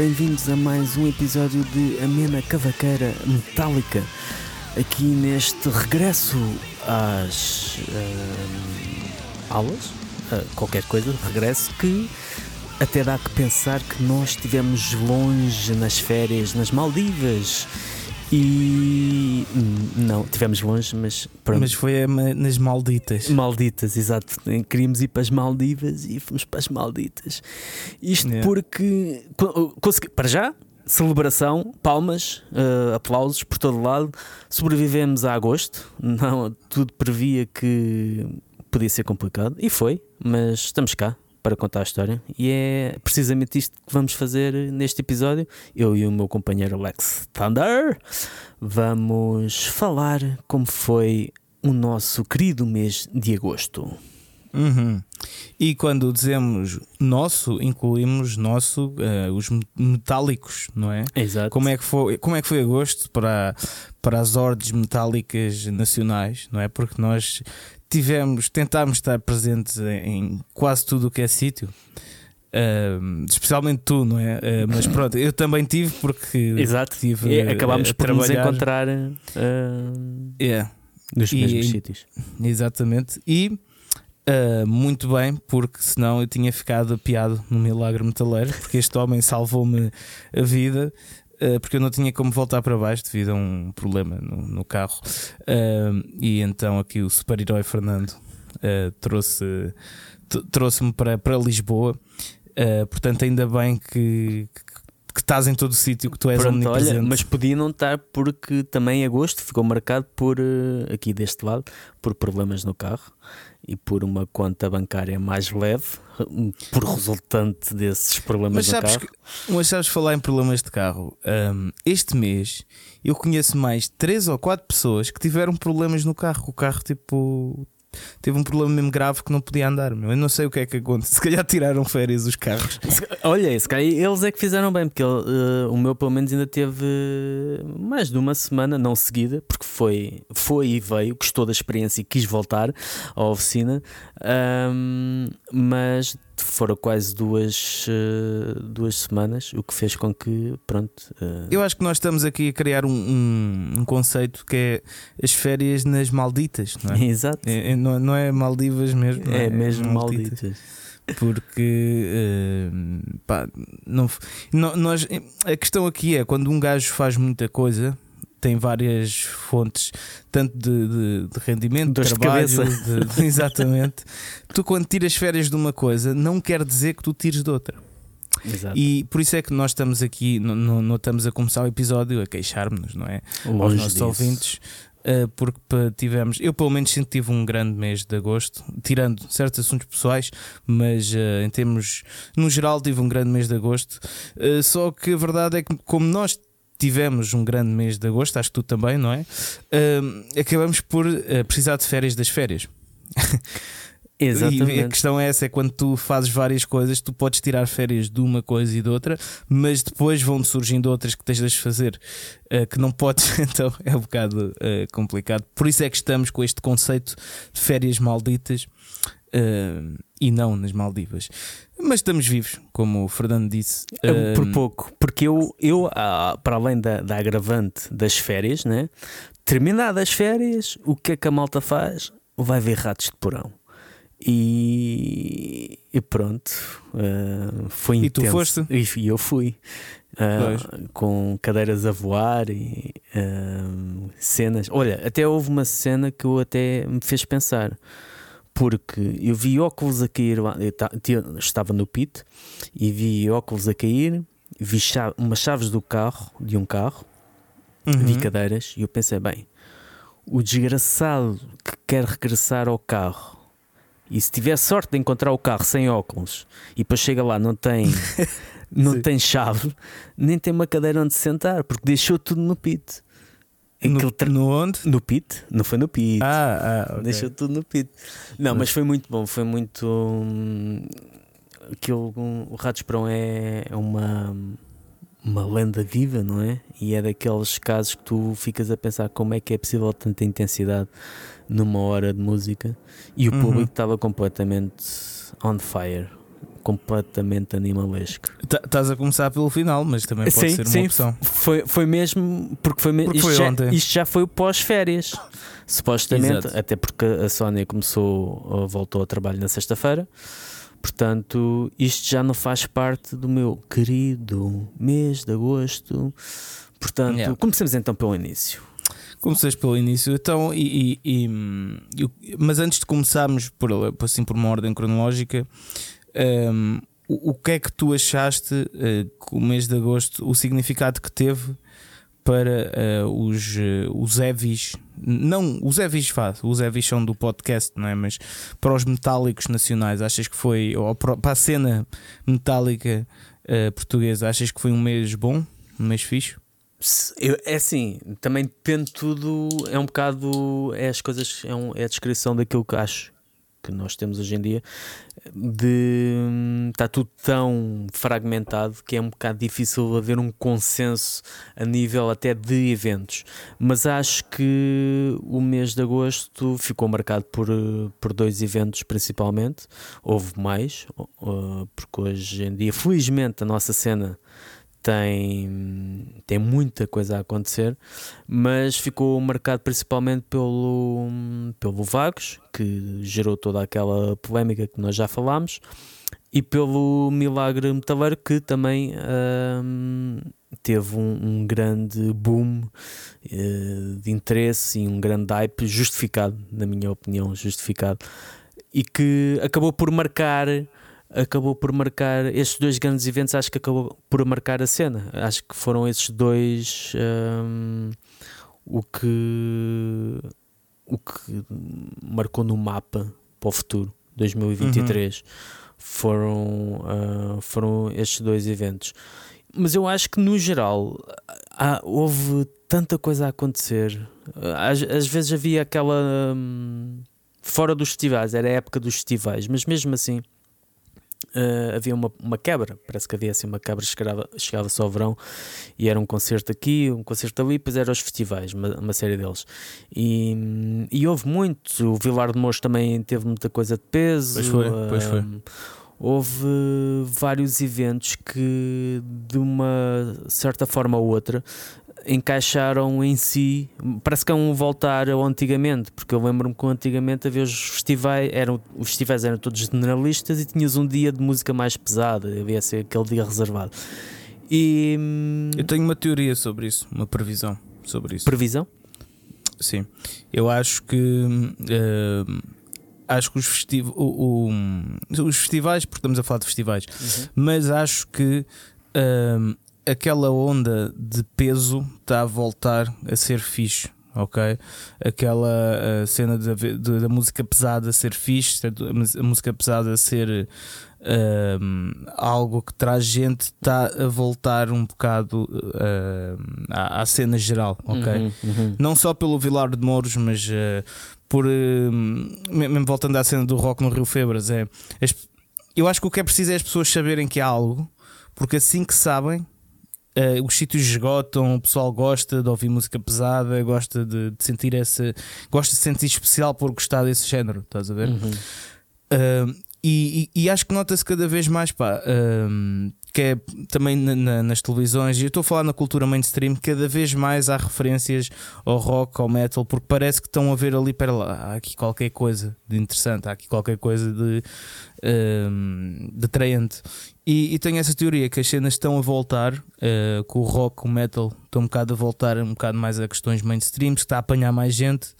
bem-vindos a mais um episódio de Amena Cavaqueira Metálica. Aqui neste regresso às ah, aulas, uh, qualquer coisa, regresso que até dá que pensar que nós estivemos longe nas férias, nas Maldivas. E não, tivemos longe, mas pronto. Mas foi nas Malditas. Malditas, exato. Queríamos ir para as Maldivas e fomos para as Malditas. Isto yeah. porque consegui, para já, celebração, palmas, uh, aplausos por todo lado. Sobrevivemos a agosto. Não, tudo previa que podia ser complicado e foi, mas estamos cá para contar a história. E é precisamente isto que vamos fazer neste episódio. Eu e o meu companheiro Alex Thunder vamos falar como foi o nosso querido mês de agosto. Uhum. E quando dizemos nosso, incluímos nosso, uh, os metálicos, não é? Exato. Como é que foi, como é que foi agosto para, para as ordens metálicas nacionais, não é? Porque nós tivemos, tentámos estar presentes em quase tudo o que é sítio. Uh, especialmente tu, não é? Uh, mas pronto, eu também tive porque Exato. tive e acabámos por trabalhar. nos encontrar uh, yeah. nos e, mesmos sítios. Exatamente. E uh, muito bem, porque senão eu tinha ficado apiado no milagre metaleiro, porque este homem salvou-me a vida. Eh, porque eu não tinha como voltar para baixo devido a um problema no, no carro. Uh, e então aqui o super-herói Fernando uh, trouxe, trouxe-me para, para Lisboa. portanto, ainda bem que, que estás em todo o sítio, que tu és Pronto, olha, mas podia não estar porque também agosto ficou marcado por aqui deste lado por problemas no carro e por uma conta bancária mais leve, por resultante desses problemas mas sabes carro. Que, mas sabes falar em problemas de carro? Um, este mês eu conheço mais três ou quatro pessoas que tiveram problemas no carro. O carro tipo teve um problema mesmo grave que não podia andar. Meu. Eu não sei o que é que aconteceu. Se calhar tiraram férias os carros. Olha, se calhar eles é que fizeram bem, porque ele, uh, o meu pelo menos ainda teve mais de uma semana, não seguida, porque foi, foi e veio, gostou da experiência e quis voltar à oficina. Um, mas foram quase duas, uh, duas semanas, o que fez com que, pronto. Uh... Eu acho que nós estamos aqui a criar um, um, um, conceito que é as férias nas Malditas, não é? Exato. É, é, não, não, é Maldivas mesmo, é, é, mesmo Malditas. Malditas. Porque uh, pá, não, nós, a questão aqui é quando um gajo faz muita coisa tem várias fontes, tanto de, de, de rendimento, de trabalho, de, de, exatamente. tu, quando tiras férias de uma coisa, não quer dizer que tu tires de outra. Exato. E por isso é que nós estamos aqui, não, não, estamos a começar o episódio a queixar-nos, não é? Longe Aos nossos disso. ouvintes. Uh, porque tivemos, eu pelo menos sempre tive um grande mês de agosto, tirando certos assuntos pessoais, mas uh, em termos, no geral, tive um grande mês de agosto. Uh, só que a verdade é que, como nós tivemos um grande mês de agosto, acho que tu também, não é? Uh, acabamos por uh, precisar de férias das férias. Exatamente. E a questão é essa: é quando tu fazes várias coisas, tu podes tirar férias de uma coisa e de outra, mas depois vão surgindo outras que tens de fazer uh, que não podes, então é um bocado uh, complicado. Por isso é que estamos com este conceito de férias malditas uh, e não nas Maldivas. Mas estamos vivos, como o Fernando disse. Uh, por pouco, porque eu, eu uh, para além da, da agravante das férias, né? terminadas as férias, o que é que a malta faz? Vai ver ratos de porão. E, e pronto, uh, foi e intenso. tu foste? E, eu fui. Uh, com cadeiras a voar e uh, cenas. Olha, até houve uma cena que eu até me fez pensar porque eu vi óculos a cair, estava no pit e vi óculos a cair, vi chave, umas chaves do carro, de um carro, uhum. vi cadeiras e eu pensei, bem, o desgraçado que quer regressar ao carro e se tiver sorte de encontrar o carro sem óculos e depois chega lá não tem não tem chave, nem tem uma cadeira onde sentar, porque deixou tudo no pit. No, tra... no onde? No pit, não foi no pit. Ah, ah okay. Deixou tudo no pit. Não, mas foi muito bom. Foi muito. Hum, aquilo, um, o Ratos Perão é, é uma, uma lenda viva, não é? E é daqueles casos que tu ficas a pensar como é que é possível tanta intensidade numa hora de música. E o uhum. público estava completamente on fire completamente animalesco. Estás a começar pelo final, mas também pode sim, ser sim, uma opção. Foi, foi mesmo porque foi, porque isto, foi já, isto já foi pós-férias, supostamente, Exato. até porque a Sónia começou, voltou ao trabalho na sexta-feira. Portanto, isto já não faz parte do meu querido mês de agosto. Portanto, yeah. comecemos então pelo início. Comecei pelo início, então, e, e, e, mas antes de começarmos por, assim, por uma ordem cronológica, um, o, o, que é que tu achaste uh, que o mês de agosto, o significado que teve para uh, os, uh, os Evis, não os Evis faz, os Evis são do podcast, não é? Mas para os metálicos nacionais, achas que foi, ou para a cena metálica uh, portuguesa, achas que foi um mês bom, um mês fixe? Eu, é assim, também depende tudo, é um bocado, é as coisas, é, um, é a descrição daquilo que acho que nós temos hoje em dia, de está tudo tão fragmentado que é um bocado difícil haver um consenso a nível até de eventos. Mas acho que o mês de agosto ficou marcado por, por dois eventos principalmente. Houve mais, porque hoje em dia, felizmente, a nossa cena tem, tem muita coisa a acontecer, mas ficou marcado principalmente pelo, pelo Vagos, que gerou toda aquela polémica que nós já falámos, e pelo Milagre Metaleiro, que também hum, teve um, um, grande boom uh, de interesse e um grande hype justificado, na minha opinião, justificado, e que acabou por marcar acabou por marcar estes dois grandes eventos acho que acabou por marcar a cena. Acho que foram esses dois um, o que o que marcou no mapa para o futuro 2023 uhum. foram uh, foram estes dois eventos. Mas eu acho que no geral há, houve tanta coisa a acontecer. Às, às vezes havia aquela um, fora dos festivais era a época dos festivais mas mesmo assim uh, havia uma, uma quebra, parece que havia assim uma quebra, chegava, chegava só ao verão e era um concerto aqui, um concerto ali, depois eram os festivais, uma, uma série deles. E, e houve muito, o Vilar de Mouros também teve muita coisa de peso. Pois foi, pois foi. houve vários eventos que, de uma certa forma ou outra, encaixaram em si, parece que é um voltar ao antigamente, porque eu lembro-me que antigamente havia os festivais, eram, os festivais eram todos generalistas e tinhas um dia de música mais pesada, havia ser aquele dia reservado. E eu tenho uma teoria sobre isso, uma previsão sobre isso. Previsão? Sim, eu acho que uh, acho que os, festiv o, o, os festivais, porque estamos a falar de festivais, uhum. mas acho que uh, aquela onda de peso está a voltar a ser fixe. Ok? Aquela uh, cena da música pesada ser fixe, a música pesada ser uh, algo que traz gente, está a voltar um bocado uh, à, à, cena geral. Ok? Uhum, uhum. Não só pelo Vilar de Mouros, mas eh, por. mesmo voltando à cena do rock no Rio Febras, é, eu acho que o que é preciso é as pessoas saberem que há algo, porque assim que sabem Uh, os sítios esgotam, o pessoal gosta de ouvir música pesada, gosta de, de, sentir essa. gosta de sentir especial por gostar desse género, estás a ver? Uhum. Uh, e, e, e, acho que nota-se cada vez mais, pá, uh, que é também na, na, nas televisões, e eu estou a falar na cultura mainstream, cada vez mais há referências ao rock, ao metal, porque parece que estão a ver ali, para lá, há aqui qualquer coisa de interessante, há aqui qualquer coisa de, de atraente. E, e, tenho essa teoria que as cenas estão a voltar, uh, com o rock, o metal, estão um bocado a voltar um bocado mais a questões mainstream, que está a apanhar mais gente.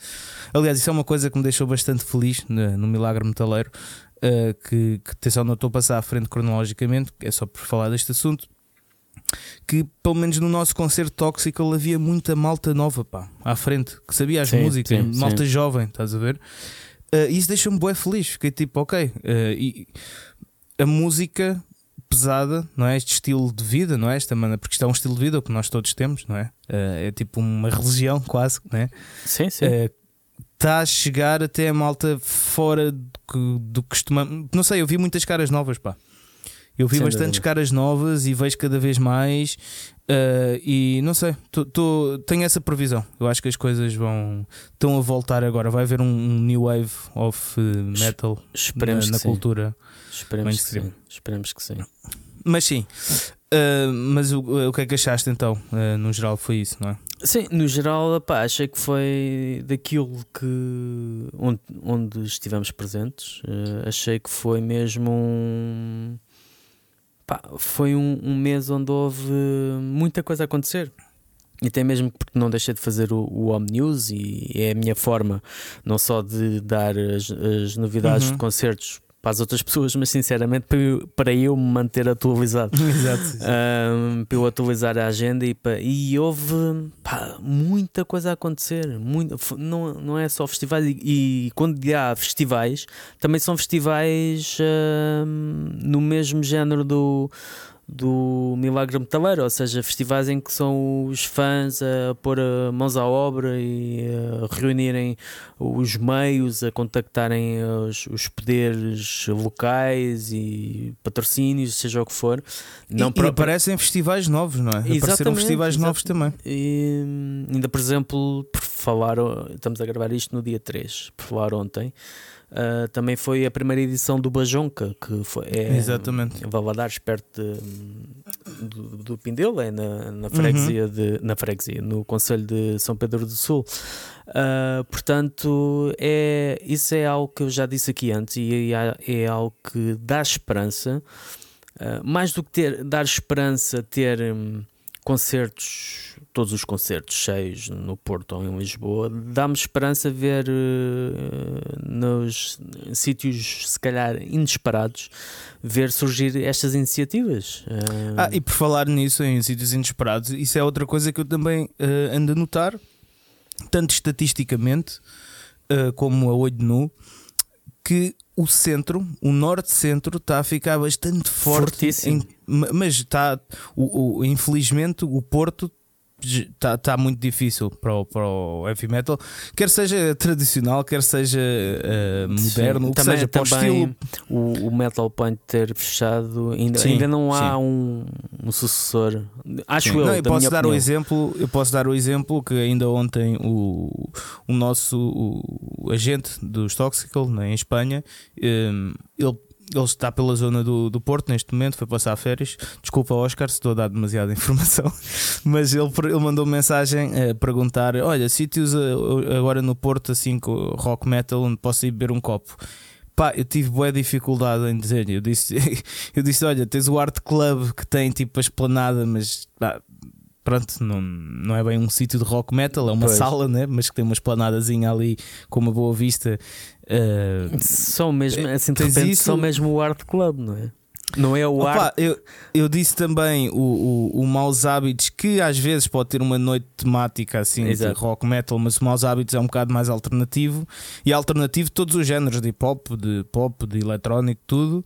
Aliás, isso é uma coisa que me deixou bastante feliz no, no Milagre Metaleiro. Uh, que, que atenção, não estou a passar à frente cronologicamente, é só por falar deste assunto. Que pelo menos no nosso concerto tóxico havia muita malta nova pá, à frente, que sabia as sim, músicas, sim, malta sim. jovem, estás a ver? Uh, isso deixa-me bem feliz. Fiquei tipo, ok. Uh, e a música pesada, não é? Este estilo de vida, não é? Esta maneira, porque isto é um estilo de vida que nós todos temos, não é? Uh, é tipo uma religião, quase, não é? Sim, sim. Está a chegar até a malta fora do que, do que costuma. Não sei, eu vi muitas caras novas, pá. Eu vi Sem bastantes dúvida. caras novas e vejo cada vez mais. Uh, e não sei, tô, tô, tenho essa previsão. Eu acho que as coisas vão estão a voltar agora. Vai haver um, um new wave of metal Esperemos na, na cultura. Esperemos que, sim. Esperemos que sim. Mas sim. Uh, mas o, o que é que achaste então? Uh, no geral foi isso, não é? Sim, no geral, pá, achei que foi daquilo que onde, onde estivemos presentes, uh, achei que foi mesmo um pá, foi um, um, mês onde houve muita coisa a acontecer. E até mesmo porque não deixei de fazer o, o Home News e é a minha forma não só de dar as, as novidades uhum. de concertos para as outras pessoas, mas sinceramente para eu, para eu me manter atualizado. Exato. Um, para eu atualizar a agenda e, para, e houve pá, muita coisa a acontecer. Muito, não, não é só festivais, e, e quando há festivais, também são festivais um, no mesmo género do do Milagre Metaleiro, ou seja, festivais em que são os fãs a pôr mãos à obra e a reunirem os meios, a contactarem os, os poderes locais e patrocínios, seja o que for. Não e, próprio... e aparecem festivais novos, não é? Exatamente, Apareceram festivais exatamente. novos também. E, ainda, por exemplo, por falar, estamos a gravar isto no dia 3, por falar ontem. Uh, também foi a primeira edição do Bajonca, que foi, é Exatamente. em Valadares, perto de, do, do Pindelo, é na, na, freguesia uhum. de, na freguesia, no Conselho de São Pedro do Sul. Uh, portanto, é, isso é algo que eu já disse aqui antes e é, é algo que dá esperança. Uh, mais do que ter, dar esperança, ter um, concertos, todos os concertos cheios no Porto ou em Lisboa, dá-me esperança ver uh, nos sítios, se calhar, inesperados, ver surgir estas iniciativas. Uh... Ah, e por falar nisso, em sítios inesperados, isso é outra coisa que eu também uh, ando a notar, tanto estatisticamente como a olho nu, que o centro, o norte-centro, está a ficar bastante forte. Em, mas está, o, o, infelizmente, o Porto está tá muito difícil para o, para o heavy metal, quer seja tradicional, quer seja uh, moderno, sim, o que também, seja o estilo. O, o Metal Point ter fechado, ainda, sim, ainda não há um, um, sucessor. Acho sim. eu. Não, eu posso dar o exemplo, eu posso dar o exemplo que ainda ontem o, o nosso o, agente dos Toxical né, em Espanha, um, eh, ele ele está pela zona do, do Porto neste momento, foi passar férias. Desculpa, Oscar, se estou a dar demasiada informação, mas ele, ele mandou mensagem a perguntar: Olha, sítios eh, agora no Porto, assim com rock metal, onde posso ir beber um copo. Pá, eu tive boa dificuldade em dizer. Eu disse, eu disse: Olha, tens o Art Club que tem tipo a esplanada, mas pá, pronto, não, não é bem um sítio de rock metal, é uma pois. sala, né? mas que tem uma esplanadazinha ali com uma boa vista. Uh, são mesmo, eh, assim de repente, isso... são mesmo o Art Club, não é? Não é o Opa, art... eu, eu disse também o, o, o Maus Hábitos, que às vezes pode ter uma noite temática assim Exato. de rock metal, mas o Maus Hábitos é um bocado mais alternativo. E alternativo todos os géneros de hip hop, de pop, de eletrónico, tudo.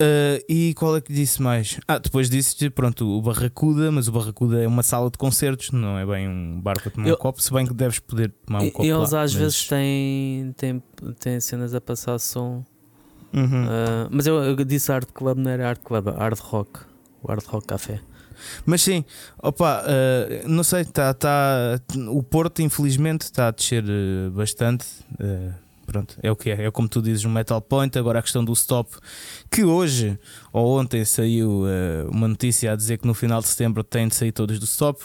Uh, e qual é que disse mais? Ah, depois disse pronto, o Barracuda, mas o Barracuda é uma sala de concertos, não é bem um bar para tomar eu, um copo, se bem que deves poder tomar um copo. Eles lá, às mas... vezes têm, têm, têm cenas a passar som. Uhum. Uh, mas eu, eu, disse Art Club, não era Art Club, Hard Rock, o Hard Rock Café. Mas sim, opa, uh, não sei, tá, tá, o Porto infelizmente está a descer bastante pronto, é o que é. É como tu dizes, um Metal Point. Agora a questão do stop, que hoje ou ontem saiu uh, uma notícia a dizer que no final de setembro têm de sair todos do stop.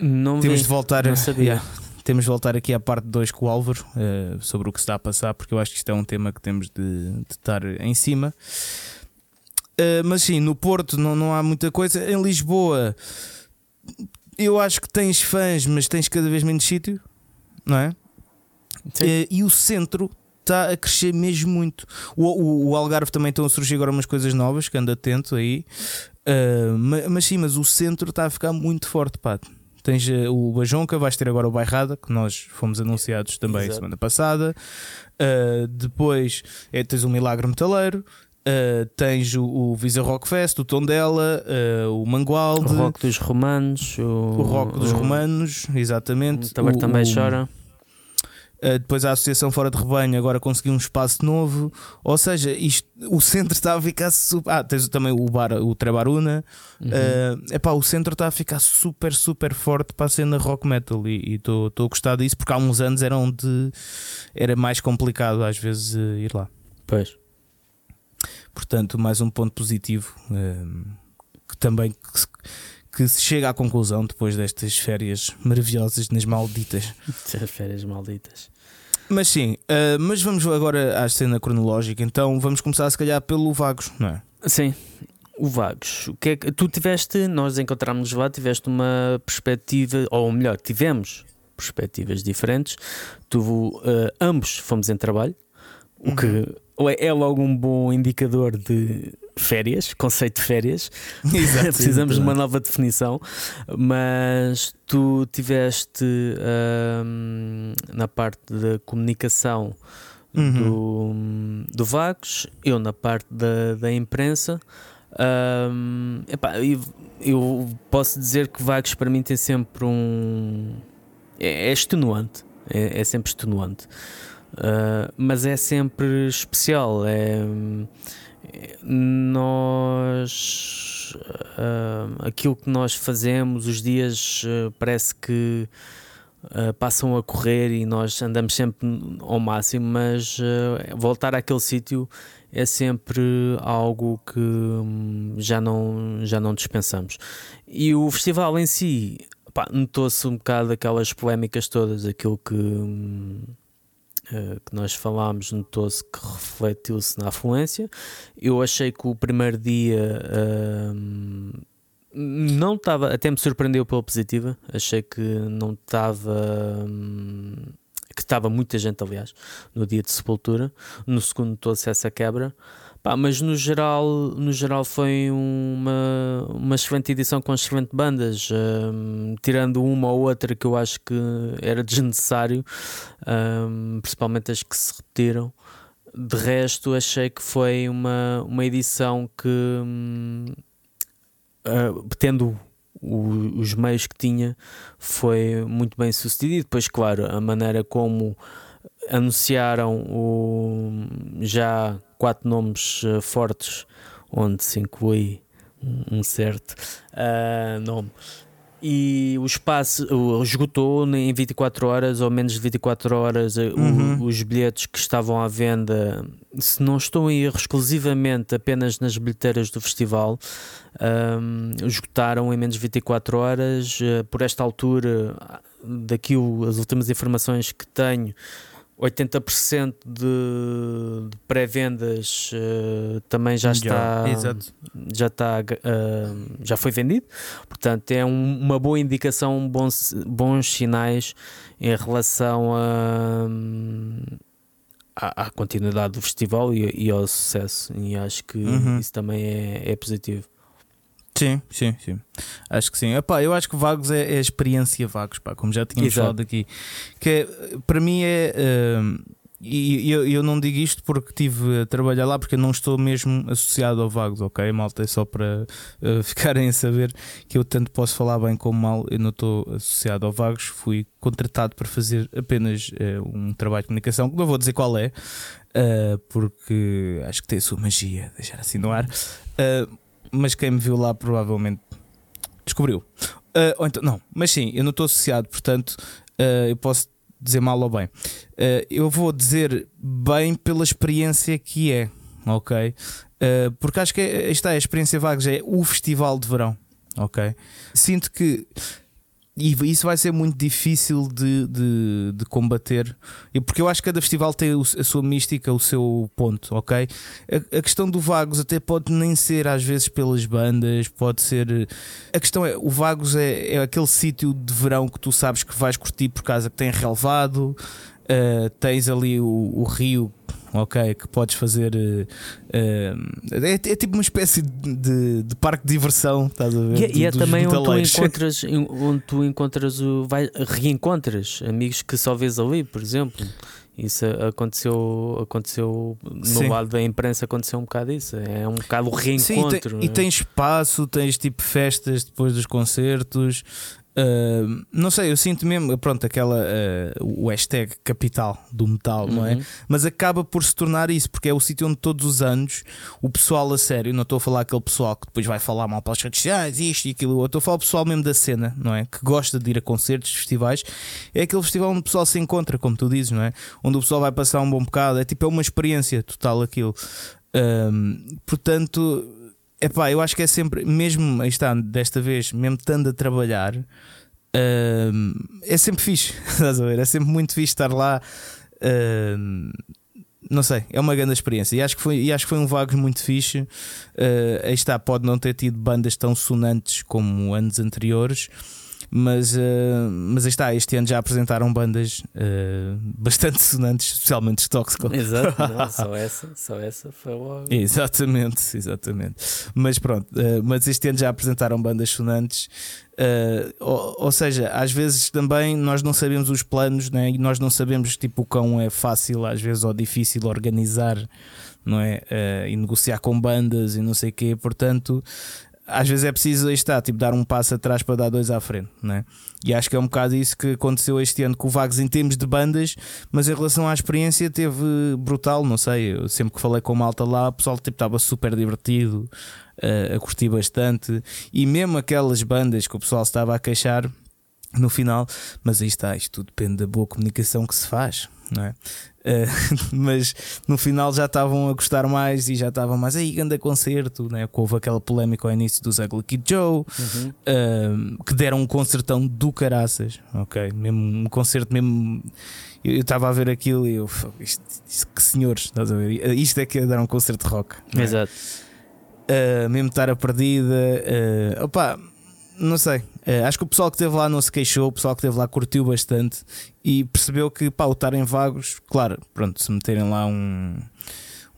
Não temos vi, de voltar não sabia. temos de voltar aqui à parte 2 com o Álvaro uh, sobre o que está a passar, porque eu acho que isto é um tema que temos de, de estar em cima. Uh, mas sim, no Porto não, não há muita coisa. Em Lisboa, eu acho que tens fãs, mas tens cada vez menos sítio, não é? Uh, e o centro está a crescer mesmo muito. O, o, o, Algarve também estão a surgir agora umas coisas novas, que anda atento aí. Uh, mas, mas, sim, mas o centro está a ficar muito forte, pá. Tens uh, o Bajonca, vais ter agora o Bairrada, que nós fomos anunciados também Exato. semana passada. Uh, depois é, tens o Milagre Metaleiro. Tens o, o, Visa Rock Fest, o Tondela, o Mangualde, o Rock dos Romanos, o, o Rock dos Romanos, exatamente. O também chora. Uh, depois a Associação Fora de Rebanho agora conseguiu um espaço novo. Ou seja, isto, o centro está a ficar super. Ah, tens também o bar, o Trebaruna. Uhum. Uh, epá, o centro está a ficar super, super forte para a cena rock metal. E estou a gostar disso porque há uns anos era onde era mais complicado às vezes uh, ir lá. Pois. Portanto, mais um ponto positivo que também. Que, que se chega à conclusão depois destas férias maravilhosas nas malditas. férias malditas. Mas sim, uh, mas vamos agora à cena cronológica. Então vamos começar se calhar pelo Vagos, não é? Sim, o Vagos. O que é que tu tiveste? Nós encontramos lá, tiveste uma perspectiva, ou melhor, tivemos perspectivas diferentes. Tu, uh, ambos fomos em trabalho, o que uhum. é logo um bom indicador de férias, conceito de férias. Exato, Precisamos de uma nova definição, mas tu tiveste hum, na parte da comunicação uhum. do, do Vagos, eu na parte da, da imprensa. Um, epá, eu, eu, posso dizer que Vagos para mim tem sempre um. É, é extenuante, é, é, sempre extenuante, uh, mas é sempre especial. É, nós uh, aquilo que nós fazemos, os dias uh, parece que uh, passam a correr e nós andamos sempre ao máximo, mas voltar àquele sítio é sempre algo que um, já, não, já não dispensamos. E o festival em si notou-se um bocado aquelas polémicas todas, aquilo que. Um, uh, que nós falámos notou-se que refletiu-se na afluência. Eu achei que o primeiro dia uh, não estava, até me surpreendeu pela positiva. Achei que não estava. Um, que estava muita gente, aliás, no dia de sepultura. No segundo, notou-se essa quebra. Pá, mas no geral, no geral foi uma, uma excelente edição com excelentes bandas, um, tirando uma ou outra que eu acho que era desnecessário, um, principalmente as que se repetiram. De resto, achei que foi uma, uma edição que, um, uh, tendo o, os meios que tinha, foi muito bem sucedido. E depois, claro, a maneira como anunciaram o, já quatro nomes uh, fortes, onde se inclui um, certo uh, nome. E o espaço uh, esgotou em 24 horas ou menos de 24 horas eh, uhum. o, os bilhetes que estavam à venda. Se não estou em erro, exclusivamente apenas nas bilheteiras do festival, um, esgotaram em menos de 24 horas. Por esta altura, daquilo, as últimas informações que tenho, 80% de, de pré-vendas uh, também já está já está uh, já foi vendido. Portanto é um, uma boa indicação bons, bons sinais em relação a, à, à continuidade do festival e, e, ao sucesso. E acho que uhum. isso também é, é positivo Sim, sim, sim. Acho que sim. Epá, eu acho que Vagos é, é a experiência Vagos, pá, como já tínhamos Exato. falado aqui. Que é, para mim é. Uh, e eu, eu não digo isto porque estive a trabalhar lá, porque eu não estou mesmo associado ao Vagos, ok? Malta, é só para uh, ficarem a saber que eu tanto posso falar bem como mal, eu não estou associado ao Vagos. Fui contratado para fazer apenas uh, um trabalho de comunicação, que não vou dizer qual é, uh, porque acho que tem a sua magia, deixar assim no ar. Uh, mas quem me viu lá provavelmente descobriu. Uh, ou então, não, mas sim, eu não estou associado, portanto, uh, eu posso dizer mal ou bem. Uh, eu vou dizer bem pela experiência que é, ok? porque acho que é, está a experiência Vagos é o festival de verão, ok? Sinto que e isso vai ser muito difícil de, de, de, combater, porque eu acho que cada festival tem a sua mística, o seu ponto, ok? A, a, questão do Vagos até pode nem ser às vezes pelas bandas, pode ser. A questão é: o Vagos é, é aquele sítio de verão que tu sabes que vais curtir por causa que tem relevado, uh, tens ali o, o rio ok? Que podes fazer. Uh, é, é, tipo uma espécie de, de, parque de diversão, estás a ver? E, e é também onde tu encontras, onde tu encontras o. Vai, reencontras amigos que só vês ali, por exemplo. Isso aconteceu, aconteceu no Sim. lado da imprensa, aconteceu um bocado isso. É um bocado o reencontro. Sim, e, tem, e é? tem espaço, tens tipo festas depois dos concertos. Uh, não sei, eu sinto mesmo, pronto, aquela uh, o hashtag capital do metal, uhum. não é? Uhum. Mas acaba por se tornar isso, porque é o sítio onde todos os anos o pessoal a sério, não estou a falar aquele pessoal que depois vai falar mal para as redes sociais, isto e aquilo, estou a falar o pessoal mesmo da cena, não é? Que gosta de ir a concertos, festivais, é aquele festival onde o pessoal se encontra, como tu dizes, não é? Onde o pessoal vai passar um bom bocado, é tipo, é uma experiência total aquilo. portanto, é pá, eu acho que é sempre, mesmo está, desta vez, mesmo estando a trabalhar, uh, é sempre fixe, estás a ver? É sempre muito fixe estar lá. Uh, não sei, é uma grande experiência e acho que foi, e acho que foi um Vagos muito fixe. Uh, aí está, pode não ter tido bandas tão sonantes como anos anteriores, mas, uh, mas aí está, este ano já apresentaram bandas uh, bastante sonantes, especialmente os Toxical. Exato, não, só essa, só essa foi logo. Exatamente, exatamente. Mas pronto, uh, mas este ano já apresentaram bandas sonantes. Ou, ou, seja, às vezes também nós não sabemos os planos né? e nós não sabemos tipo, o quão é fácil, às vezes, ou difícil organizar não é? Uh, e negociar com bandas e não sei o quê. Portanto, às vezes é preciso, está, tipo, dar um passo atrás para dar dois à frente, né? E acho que é um bocado isso que aconteceu este ano com o Vagos em termos de bandas, mas em relação à experiência teve brutal, não sei. Eu sempre que falei com malta lá, o pessoal tipo, estava super divertido, uh, a curtir bastante, e mesmo aquelas bandas que o pessoal estava a queixar no final, mas aí está, isto tudo depende da boa comunicação que se faz, não é? Uh, mas no final já estavam a gostar mais e já estavam mais aí, grande concerto, né? houve aquela polémica ao início dos Ugly Kid Joe, uhum. uh, que deram um concertão do caraças, ok? Mesmo um concerto mesmo. Eu estava a ver aquilo e eu, isto, isto, que senhores, estás a ver? Isto é que é dar um concerto de rock. É? Exato. Uh, mesmo estar a perdida, uh, opa, não sei. Uh, acho que o pessoal que esteve lá não se queixou, o pessoal que esteve lá curtiu bastante e percebeu que, pá, o estarem vagos, claro, pronto, se meterem lá um,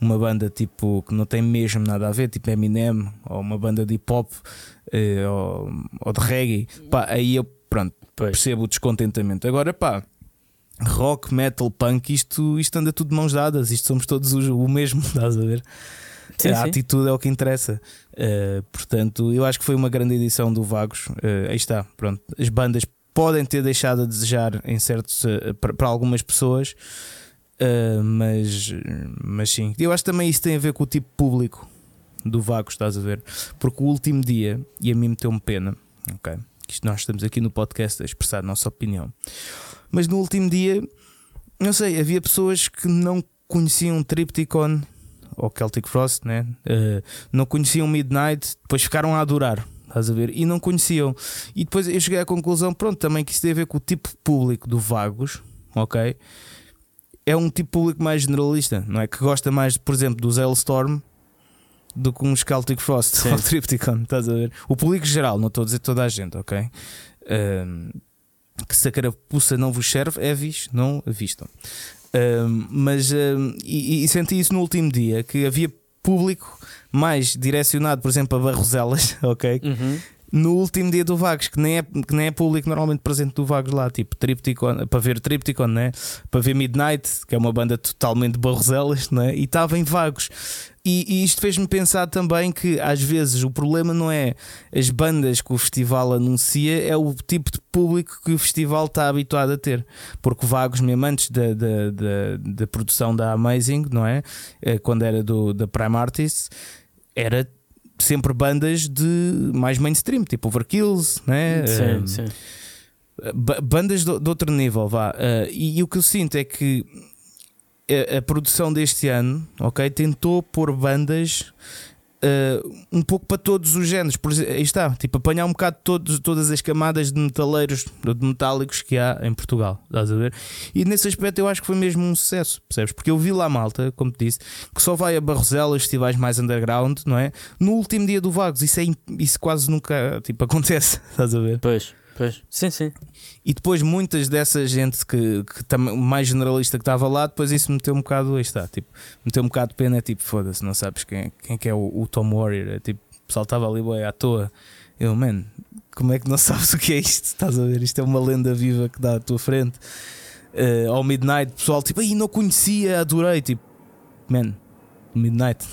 uma banda tipo que não tem mesmo nada a ver, tipo Eminem, ou uma banda de hip hop uh, ou, ou, de reggae, pá, aí eu, pronto, percebo o descontentamento. Agora, pá. Rock, metal, punk, isto, isto anda tudo de mãos dadas, isto somos todos o, o mesmo, estás a ver? Sim, a sim. atitude é o que interessa. Uh, portanto, eu acho que foi uma grande edição do Vagos. Uh, aí está, pronto. As bandas podem ter deixado a desejar em certos uh, para algumas pessoas, mas, mas sim. Eu acho que também isso tem a ver com o tipo público do Vagos, estás a ver? Porque o último dia, e a mim meteu-me pena, ok? Isto nós estamos aqui no podcast a expressar a nossa opinião, mas no último dia, não sei, havia pessoas que não conheciam Tripticon ou Celtic Frost, né? Uh, não conheciam Midnight, depois ficaram a adorar. Estás a ver? E não conheciam. E depois eu cheguei à conclusão, pronto, também que isso tem a ver com o tipo público do Vagos, ok? É um tipo público mais generalista, não é? Que gosta mais, por exemplo, do Zellstorm do que um Celtic Frost Sim. ou Tripticon, estás a ver? O público geral, não estou a dizer toda a gente, ok? Uh, que se a carapuça não vos serve, é vis, não mas e, e, senti isso no último dia que havia público mais direcionado, por exemplo, a Barroselas, ok? Uhum. No último dia do Vagos, que nem, é, que nem é público normalmente presente do Vagos lá, tipo Tripticon, para ver Tripticon, né? para ver Midnight, que é uma banda totalmente Barroselas, né? e estava em Vagos. E, e isto fez-me pensar também que às vezes o problema não é as bandas que o festival anuncia, é o tipo de público que o festival está habituado a ter. Porque Vagos, mesmo antes da, da, da, da produção da Amazing, não é? Eh, quando era do, da Prime Artists, era sempre bandas de mais mainstream, tipo Overkills, né? Sim, um, sim. Bandas de, de, outro nível, vá. Uh, e, e, o que eu sinto é que a, produção deste ano, ok, tentou pôr bandas Uh, um pouco para todos os géneros. Por, aí está, tipo, apanhar um bocado todos, todas as camadas de metaleiros, de metálicos que há em Portugal. Estás a ver? E nesse aspecto eu acho que foi mesmo um sucesso, percebes? Porque eu vi lá malta, como te disse, que só vai a Barroselas, festivais mais underground, não é? No último dia do Vagos, isso, é, isso quase nunca tipo, acontece, estás a ver? Pois. Pois, sim, sim. E depois muitas dessa gente que, que mais generalista que estava lá, depois isso meteu um bocado, aí está, tipo, meteu um bocado de pena, é tipo, foda-se, não sabes quem, quem que é o, o Tom Warrior, é tipo, o pessoal estava ali boy, à toa. Eu, man, como é que não sabes o que é isto? Estás a ver? Isto é uma lenda viva que dá à tua frente. Uh, ao Midnight, pessoal, tipo, aí não conhecia, adorei, tipo, man, Midnight.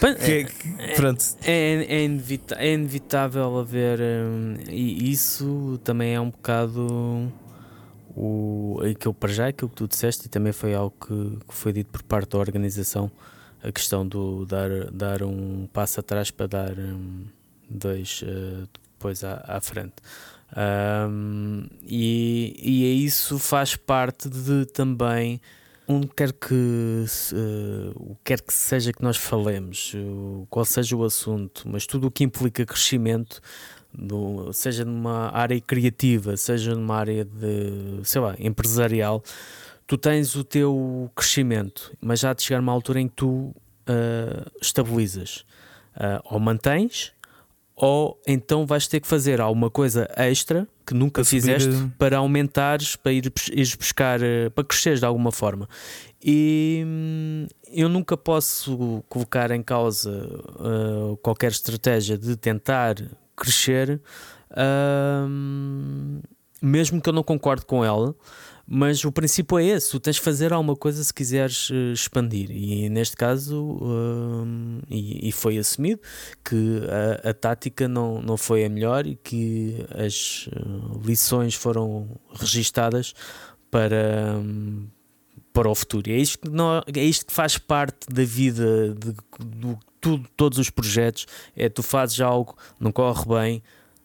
que, é, pronto. É, é, inevita é inevitável haver. Um, e isso também é um bocado o, aquilo para já, aquilo que tu disseste, e também foi algo que, que foi dito por parte da organização, a questão do dar, dar um passo atrás para dar um, dois uh, depois à, à frente. Um, e, e isso faz parte de também onde quer que uh, o quer que seja que nós falemos, qual seja o assunto, mas tudo o que implica crescimento seja numa área criativa, seja numa área de, sei lá, empresarial, tu tens o teu crescimento, mas já de chegar uma altura em que tu uh, estabilizas uh, ou mantens ou então vais ter que fazer alguma coisa extra que nunca para fizeste subir... para aumentares, para ir, ir buscar, uh, para cresceres de alguma forma. E hum, eu nunca posso colocar em causa uh, qualquer estratégia de tentar crescer, uh, mesmo que eu não concorde com ela. Mas o princípio é esse: tu tens de fazer alguma coisa se quiseres uh, expandir. E neste caso, uh, e, e, foi assumido que a, a, tática não, não foi a melhor e que as uh, lições foram registadas para, um, para o futuro. E é isto que, não, é isto que faz parte da vida de, de, de todos os projetos: é tu fazes algo, não corre bem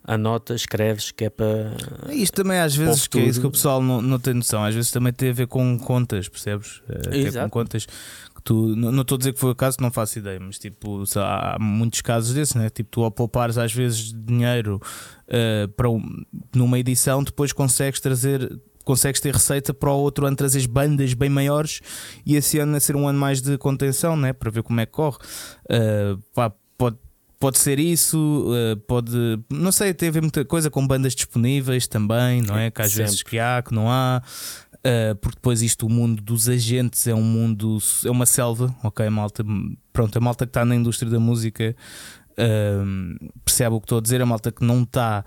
anota, escreves, que é para. Isto também às vezes que é isso que o pessoal não, não tem noção, às vezes também tem a ver com contas, percebes? É, com contas que tu. Não estou a dizer que foi o caso, não faço ideia, mas tipo, há muitos casos desses, né? Tipo, tu ao poupares às vezes dinheiro uh, para um, numa edição, depois consegues trazer consegues ter receita para o outro ano trazer bandas bem maiores e esse ano a ser um ano mais de contenção, né? para ver como é que corre. Uh, pá, pode ser isso, eh, pode. Não sei, tem a ver muita coisa com bandas disponíveis também, não é? Que às Sempre. vezes que há, que não há. Uh, porque depois isto, o mundo dos agentes é um mundo, é uma selva, ok, malta. Pronto, a malta que está na indústria da música uh, percebe o que estou a dizer, a malta que não está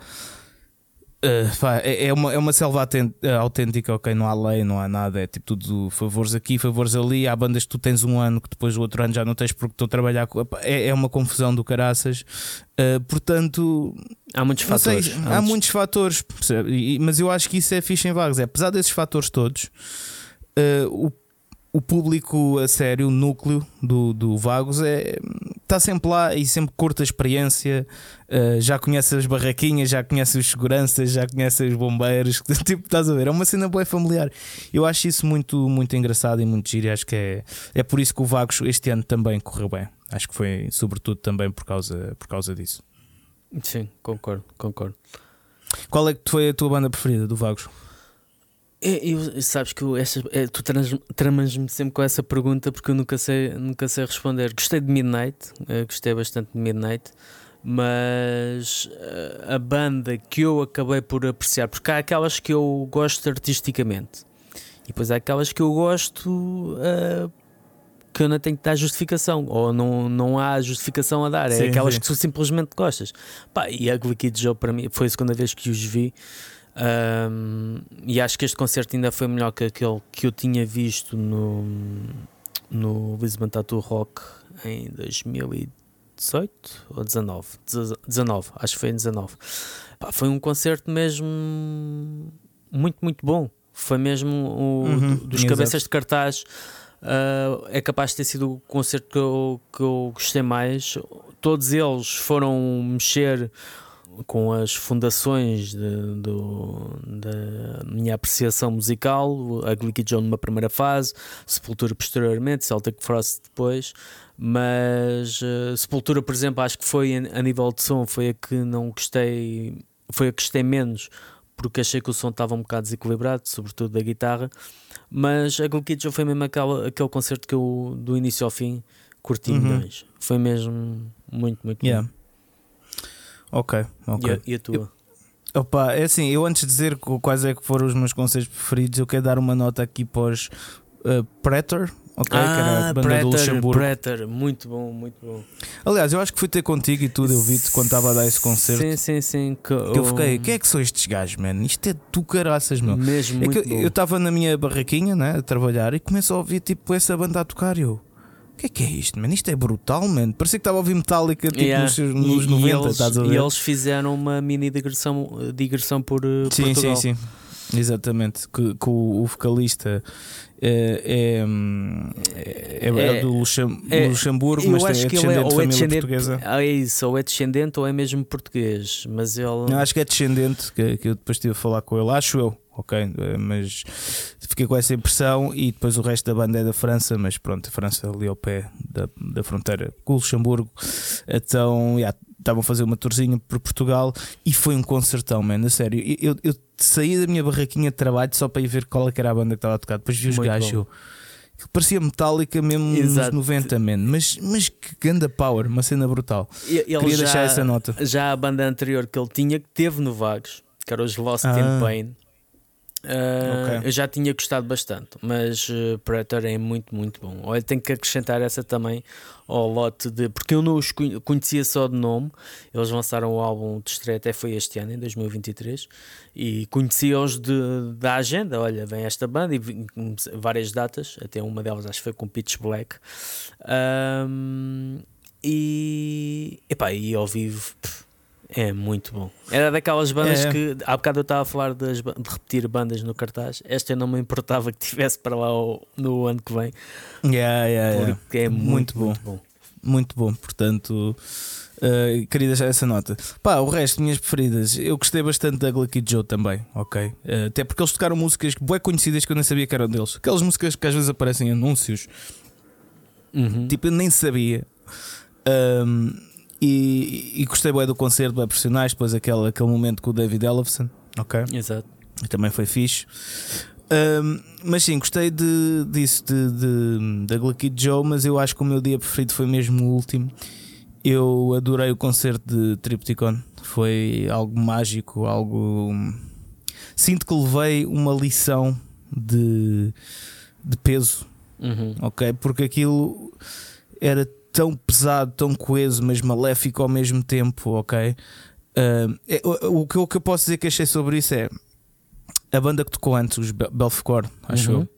Uh, pá, é, é, uma, é uma selva eh, autêntica, ok? Não há lei, não há nada, é tipo tudo favores aqui, favores ali. Há bandas que tu tens um ano que depois o outro ano já não tens porque estou a trabalhar com. É, é uma confusão do caraças. Uh, portanto, há muitos fatores. Sei, há, há muitos, fatores, mas eu acho que isso é fixe em vagos. É, apesar desses fatores todos, uh, o o público a sério, o núcleo do, do Vagos é está sempre lá e sempre curta a experiência, uh, já conhece as barraquinhas, já conhece os seguranças, já conhece os bombeiros, tipo, estás a ver? É uma cena boa familiar. Eu acho isso muito, muito engraçado e muito giro. E acho que é, é por isso que o Vagos este ano também correu bem. Acho que foi sobretudo também por causa, por causa disso. Sim, concordo, concordo. Qual é que foi a tua banda preferida do Vagos? É, eu, sabes que eu, é, tu tramas-me sempre com essa pergunta porque eu nunca sei, nunca sei responder. Gostei de Midnight, eh, gostei bastante de Midnight, mas eh, a banda que eu acabei por apreciar, porque há aquelas que eu gosto artisticamente e depois há aquelas que eu gosto uh, que eu não tenho que dar justificação, ou não, não há justificação a dar, é sim, aquelas sim. que tu simplesmente gostas. Pá, e a Glicky Joe para mim foi a segunda vez que os vi. Um, e acho que este concerto ainda foi melhor que aquele que eu tinha visto no, no Lisbon Tattoo Rock em 2018 ou 19? 19, acho que foi em 19. Pá, foi um concerto mesmo muito, muito bom. Foi mesmo o, uhum, dos cabeças de cartaz. Uh, é capaz de ter sido o concerto que eu, que eu gostei mais. Todos eles foram mexer com as fundações de, do, da minha apreciação musical, a Glicky John numa primeira fase, Sepultura posteriormente, Celtic Frost depois, mas uh, Sepultura, por exemplo, acho que foi a nível de som, foi a que não gostei, foi a que gostei menos, porque achei que o som estava um bocado desequilibrado, sobretudo da guitarra, mas a Glicky John foi mesmo aquele, aquele concerto que eu, do início ao fim, curti uhum. Foi mesmo muito, muito yeah. bom. Ok, ok. E a, e a tua? Eu, opa, é assim, eu antes de dizer quais é que foram os meus conselhos preferidos, eu quero dar uma nota aqui para os uh, Predator. Ok, ah, que era a banda Predator, do Luxemburgo. Predator, muito bom, muito bom. Aliás, eu acho que fui ter contigo e tudo, eu vi-te quando estava a dar esse concerto. Sim, sim, sim. Que, eu fiquei, quem é que são estes gajos, man? Isto é tu caraças, meu. Mesmo, é que eu estava na minha barraquinha, né, a trabalhar e começo a ouvir tipo essa banda a tocar e eu que é que é isto, mano? Isto é brutal, mano. Parecia que estava a ouvir Metallica tipo, yeah. nos, nos e, 90, e eles, estás a ver? E eles fizeram uma mini digressão, digressão por uh, sim, Portugal. Sim, sim, sim. Exatamente. Que, que o, o vocalista é, é, é, é do Luxemburgo, mas é descendente é, de família portuguesa. Ah, é isso, ou é descendente ou é mesmo português. Mas ele. Não, acho que é descendente, que, que eu depois estive a falar com ele, acho eu ok, mas fiquei com essa impressão e depois o resto da banda é da França, mas pronto, a França ali ao pé da, da fronteira com o Luxemburgo, então yeah, estavam a fazer uma tourzinha por Portugal e foi um concertão, mano, a sério, eu, eu, saí da minha barraquinha de trabalho só para ir ver qual é era a banda que estava a tocar, depois vi os gajos parecia metálica mesmo Exato. nos 90, man. Mas, mas que ganda power, uma cena brutal. Ele Queria já, deixar essa nota. Já a banda anterior que ele tinha, que teve no Vagos, que era os Lost ah. in Pain, Uh, okay. Eu já tinha gostado bastante, mas uh, Predator é muito, muito bom. Olha, tenho que acrescentar essa também ao lote de. Porque eu não os conhecia só de nome, eles lançaram o álbum de estreia, até foi este ano, em 2023, e conhecia-os da agenda. Olha, vem esta banda e várias datas, até uma delas acho que foi com Pitch Black. Um, e, epá, e ao vivo. Pff, é muito bom. Era daquelas bandas é. que há bocado eu estava a falar das, de repetir bandas no cartaz. Esta eu não me importava que tivesse para lá no ano que vem. Yeah, yeah, porque yeah. é muito, muito, bom. muito bom. Muito bom, portanto. Uh, queria deixar essa nota. Pá, o resto, minhas preferidas. Eu gostei bastante da Glucky Joe também, ok? Uh, até porque eles tocaram músicas bem conhecidas que eu nem sabia que eram deles. Aquelas músicas que às vezes aparecem em anúncios. Uhum. Tipo, eu nem sabia. Um, e, e gostei bem do concerto, bem profissionais. Depois aquele, aquele momento com o David Ellefson, ok? Exato. E também foi fixe. Um, mas sim, gostei de, disso, de, de, da Glucky Joe. Mas eu acho que o meu dia preferido foi mesmo o último. Eu adorei o concerto de Tripticon. Foi algo mágico, algo. Sinto que levei uma lição de, de peso, uhum. ok? Porque aquilo era tão pesado, tão coeso, mas maléfico ao mesmo tempo, ok? Uh, é, o, o, que, o, que eu posso dizer que achei sobre isso é a banda que tocou antes, os Belfcore, acho uhum. eu.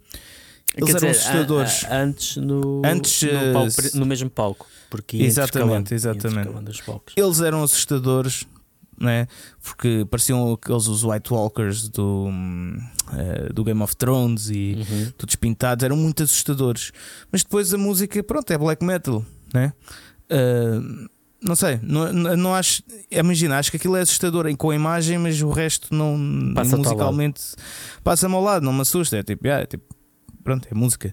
Eles Quer eram dizer, assustadores. A, a, antes, no, antes no, palco, no, mesmo palco. Porque exatamente, exatamente. Eles eram assustadores, né? porque pareciam aqueles os White Walkers do, uh, do Game of Thrones e uhum. todos pintados, eram muito assustadores. Mas depois a música, pronto, é black metal né? Uh, não sei, não, não acho. Imagina, acho que aquilo é assustador com a imagem, mas o resto não passa musicalmente passa-me ao lado, não me assusta. É tipo, yeah, é tipo pronto, é música.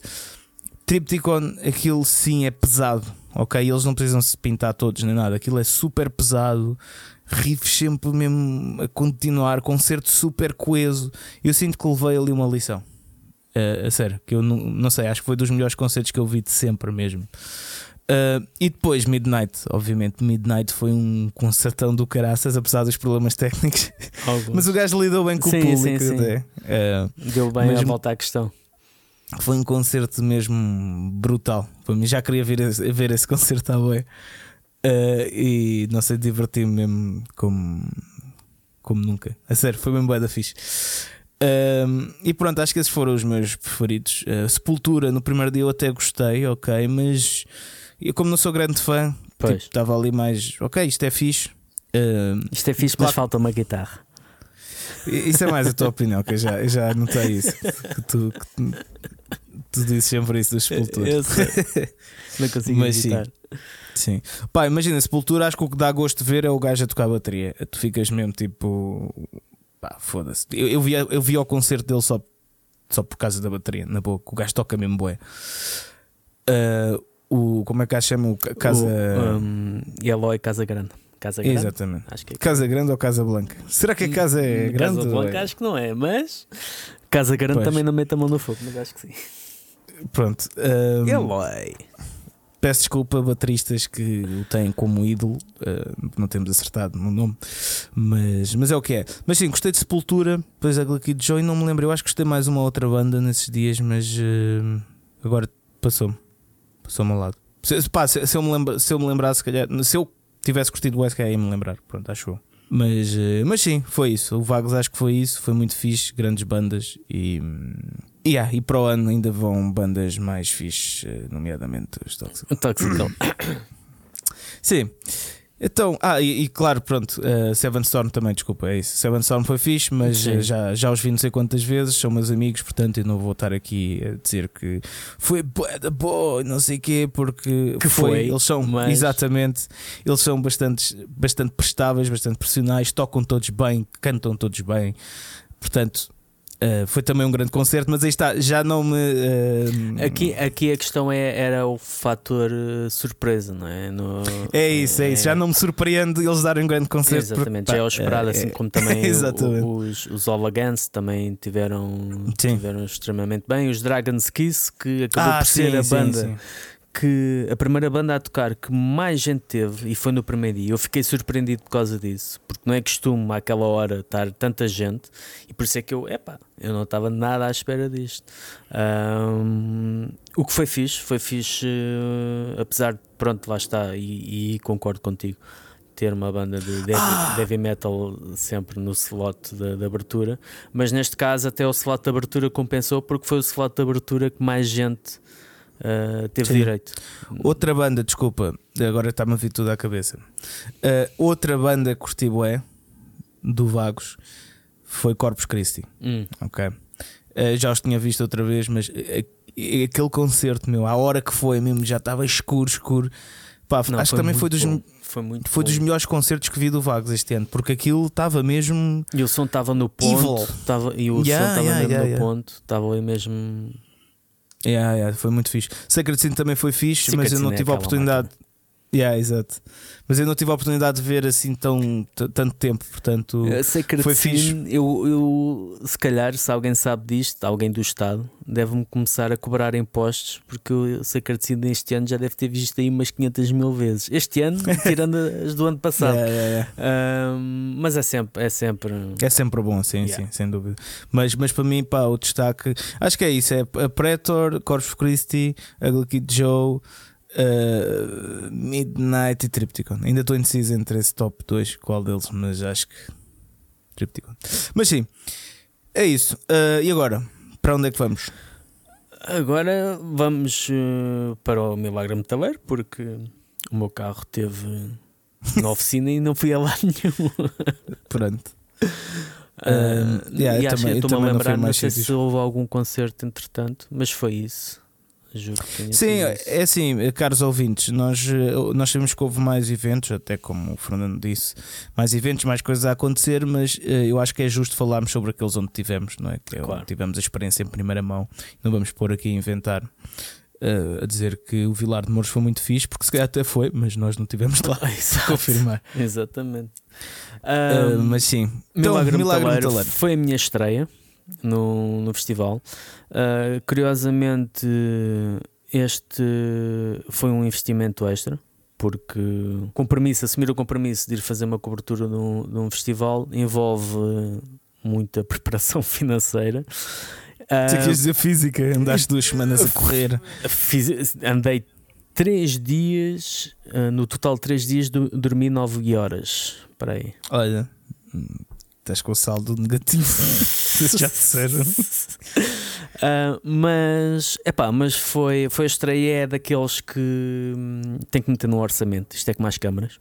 Tripticon, aquilo sim é pesado, ok? Eles não precisam se pintar todos nem nada, aquilo é super pesado, riffs sempre mesmo a continuar, concerto super coeso. Eu sinto que levei ali uma lição. Uh, a sério, que eu não, não sei, acho que foi dos melhores concertos que eu vi de sempre mesmo. Uh, e depois Midnight, obviamente, Midnight foi um concertão do caraças, apesar dos problemas técnicos. mas o gajo lidou bem com sim, o público. Sim, sim. Uh, Deu bem mesmo, a volta à questão. Foi um concerto mesmo brutal. Para mim, já queria ver, ver esse concerto à boia. Uh, e não sei, diverti-me mesmo como, como nunca. A sério, foi bem boa da fixe. Uh, e pronto, acho que esses foram os meus preferidos. Uh, Sepultura, no primeiro dia eu até gostei, ok, mas eu, como não sou grande fã, tipo, estava ali mais, ok, isto é fixe. Uh, isto é fixe, claro. mas falta uma guitarra. Isso é mais a tua opinião, que eu já, eu já notei isso. Que tu, que tu, tu dizes sempre isso das sepulturas. não consigo mas Sim. Sim. Pá, imagina, Sepultura, acho que o que dá gosto de ver é o gajo a tocar a bateria. Tu ficas mesmo tipo. Pá, foda-se. Eu, eu, vi, eu vi ao concerto dele só, só por causa da bateria, na boca. O gajo toca mesmo bué. Uh, o como é que a chama? Casa. O, um, Eloy Casa Grande. Casa Grande. Exatamente. Acho que é Casa Grande ou Casa Blanca? Será que a casa é grande? Casa Blanca é? acho que não é, mas Casa Grande pois. também não mete a mão no fogo, mas acho que sim. Pronto. Um, Eloy. Peço desculpa, bateristas que o têm como ídolo, uh, não temos acertado no nome, mas, mas é o que é. Mas sim, gostei de Sepultura, depois a Lucky Joy, não me lembro, eu acho que gostei mais uma outra banda nesses dias, mas uh, agora passou-me passou-me ao lado. Se, pá, se, se, eu me lembra, se eu me lembrasse, se calhar, se eu tivesse curtido o West, ia me lembrar. Pronto, acho eu. Mas, eh, mas sim, foi isso. O Vagos acho que foi isso. Foi muito fixe, grandes bandas e, Yeah, e para o ano ainda vão bandas mais fixes, eh, nomeadamente os Toxical. Toxical. Sim. Então, ah, e, e claro, pronto, uh, Seven Storm também, desculpa, é isso. Seven Storm foi fixe, mas uh, já, já os vi não sei quantas vezes, são meus amigos, portanto eu não vou estar aqui a dizer que foi boa, não sei o quê, porque que foi, foi, eles são, mas... exatamente, eles são bastante, bastante prestáveis, bastante profissionais, tocam todos bem, cantam todos bem, portanto Uh, foi também um grande concerto, mas aí está, já não me. Uh... Aqui, aqui a questão é, era o fator uh, surpresa, não é? No, é isso, é, é, isso. Já não me surpreende eles darem um grande concerto. Exatamente, porque, já é o esperado, assim como também o, os, os Olagans também tiveram, tiveram extremamente bem. Os Dragon's Kiss, que acabou ah, por ser sim, a banda. Sim, sim que a primeira banda a tocar que mais gente teve, e foi no primeiro dia, eu fiquei surpreendido por causa disso, porque não é costume àquela hora estar tanta gente, e por isso é que eu, epá, eu não estava nada à espera disto. Um, o que foi fixe, foi fixe, uh, apesar de, pronto, lá está, e, e, concordo contigo, ter uma banda de heavy, ah! heavy metal sempre no slot de, abertura, mas neste caso até o slot de abertura compensou, porque foi o slot de abertura que mais gente uh, teve Sim. direito. Outra banda, desculpa, agora está-me a vir tudo à cabeça. Uh, outra banda que bué, do Vagos foi Corpus Christi. Hum. Ok. Uh, já os tinha visto outra vez, mas aquele concerto, meu, a hora que foi mesmo, já estava escuro, escuro. Pá, Não, acho que também foi dos, foi, muito foi dos melhores concertos que vi do Vagos este ano, porque aquilo estava mesmo. E o som estava no ponto. Tava, e o yeah, som estava yeah, mesmo yeah, no ponto. Estava ali mesmo Yeah, yeah, foi muito fixe. Sacred Sin também foi fixe, mas eu não tive a oportunidade. Yeah, exato. Mas eu não tive a oportunidade de ver assim tão tanto tempo, portanto Sacred foi fixe. Eu, eu, se calhar, se alguém sabe disto, alguém do Estado, deve-me começar a cobrar impostos, porque o Sacred Sin este ano já deve ter visto aí umas 500 mil vezes. Este ano, tirando as do ano passado. Yeah, yeah, yeah. Um, mas é sempre, é sempre. É sempre bom, sim, sim, sem dúvida. Mas, mas para mim, pá, o destaque, acho que é isso: é a Pretor, Corpus Christi, Ugly Kid Joe. Uh, Midnight e Tripticon. Ainda estou indeciso entre esse top 2, qual deles, mas acho que Tripticon. Mas sim, é isso. Uh, e agora? Para onde é que vamos? Agora vamos uh, para o Milagre Metaleiro, porque o meu carro teve na oficina e não fui a lá nenhum. Pronto. Uh, yeah, e acho também, que estou-me a lembrar, não, não sei se houve algum concerto entretanto, mas foi isso. Juro que Sim, é assim, caros ouvintes, nós, eh, nós sabemos que houve mais eventos, até como o Fernando disse, mais eventos, mais coisas a acontecer, mas uh, eu acho que é justo falarmos sobre aqueles onde tivemos, não é? Que é claro. tivemos a experiência em primeira mão, não vamos pôr aqui a inventar. Uh, a dizer que o Vilar de Mouros foi muito fixe, porque se calhar até foi, mas nós não tivemos lá a confirmar. Exatamente. Um, uh, mas sim, Milagre, então, Milagre Metaleiro, Metaleiro foi a minha estreia no, no festival. Uh, curiosamente, este foi um investimento extra. Porque compromisso, assumir o compromisso de ir fazer uma cobertura de um, de um festival envolve muita preparação financeira. Você uh, quer dizer física? Andaste duas semanas a correr? Andei três dias, uh, no total três dias, do, dormi nove horas. Espera aí. Olha, Estás com o saldo negativo. já disseram. Uh, mas, epá, mas foi, foi a estreia é daqueles que hum, tem que meter no orçamento. Isto é com mais câmaras.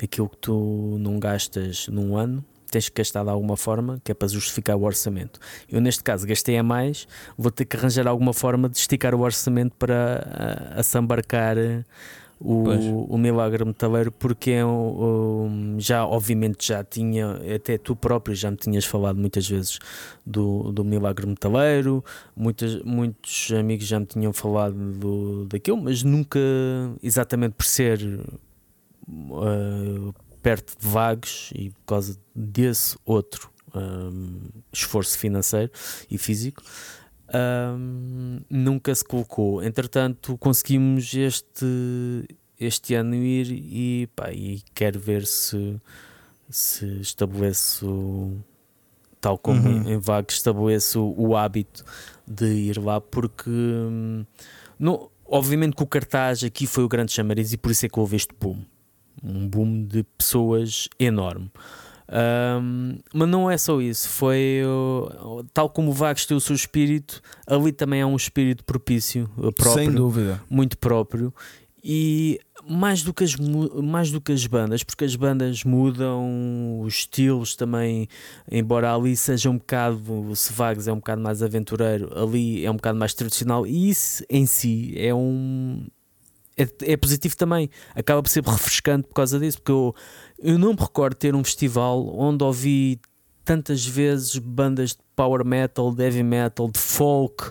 Aquilo que tu não gastas num ano, tens que gastar de alguma forma, que é para justificar o orçamento. Eu, neste caso, gastei a mais, vou ter que arranjar alguma forma de esticar o orçamento para assambarcar o, o Milagre Metaleiro, porque é um, já, obviamente, já tinha, até tu próprio já me tinhas falado muitas vezes do, do Milagre Metaleiro, muitas, muitos amigos já me tinham falado do, daquilo, mas nunca exatamente por ser uh, perto de vagos e por causa desse outro um, esforço financeiro e físico um, nunca se colocou. Entretanto, conseguimos este, este ano ir e, pá, e quero ver se, se estabeleço, tal como uhum. em Vago, estabeleço o, hábito de ir lá, porque hum, não, obviamente que o cartaz aqui foi o grande chamariz e por isso é que houve este boom. Um boom de pessoas enorme. Um, mas não é só isso, foi uh, tal como o Vagos tem o seu espírito, ali também é um espírito propício, uh, próprio, Sem dúvida. muito próprio. E mais do, que as, mais do que as bandas, porque as bandas mudam, os estilos também, embora ali seja um bocado, o Vagos é um bocado mais aventureiro, ali é um bocado mais tradicional, e isso em si é um. É, é positivo também, acaba por ser refrescante por causa disso, porque eu, eu não me recordo ter um festival onde ouvi tantas vezes bandas de power metal, de heavy metal, de folk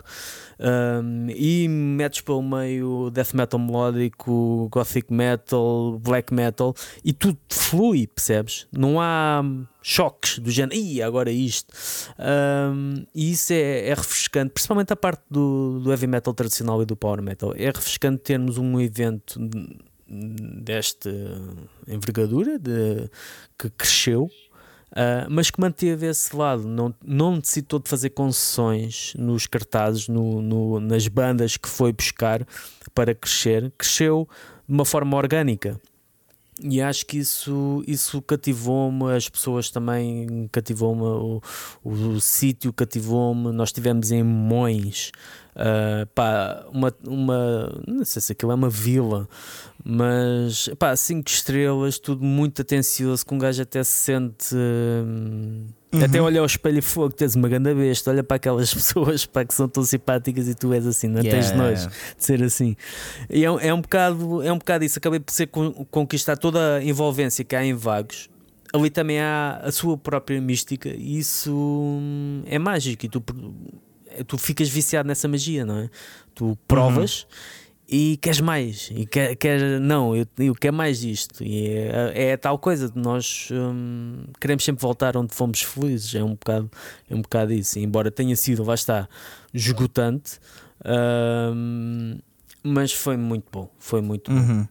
um, e metes pelo meio death metal melódico, gothic metal, black metal e tudo flui, percebes? Não há choques do género, e agora isto. Um, e isso é, é, refrescante, principalmente a parte do, do heavy metal tradicional e do power metal. É refrescante termos um evento desta envergadura de, que cresceu, uh, mas que manteve esse lado, não, não necessitou de fazer concessões nos cartazes, no, no, nas bandas que foi buscar para crescer, cresceu de uma forma orgânica. E acho que isso, isso cativou-me, as pessoas também cativou-me, o, o, o sítio cativou-me. Nós estivemos em Mões, uh, pá, uma, uma, não sei se aquilo é uma vila, mas pá, cinco estrelas, tudo muito atencioso, com um gajo até se sente. Hum, uhum. Até olha ao espelho e fogo, tens uma grande besta, olha para aquelas pessoas pá, que são tão simpáticas e tu és assim, não yeah. tens nojo de ser assim. E é, é, um bocado, é um bocado isso, acabei por ser conquistar toda a envolvência que há em Vagos. Ali também há a sua própria mística e isso hum, é mágico e tu, tu ficas viciado nessa magia, não é? Tu provas. Uhum e queres mais, e quer, quer não, eu, eu quero mais disto. E é, é tal coisa de nós hum, queremos sempre voltar onde fomos felizes. É um bocado, é um bocado isso. E embora tenha sido, lá está, esgotante, hum, mas foi muito bom. Foi muito uhum. bom.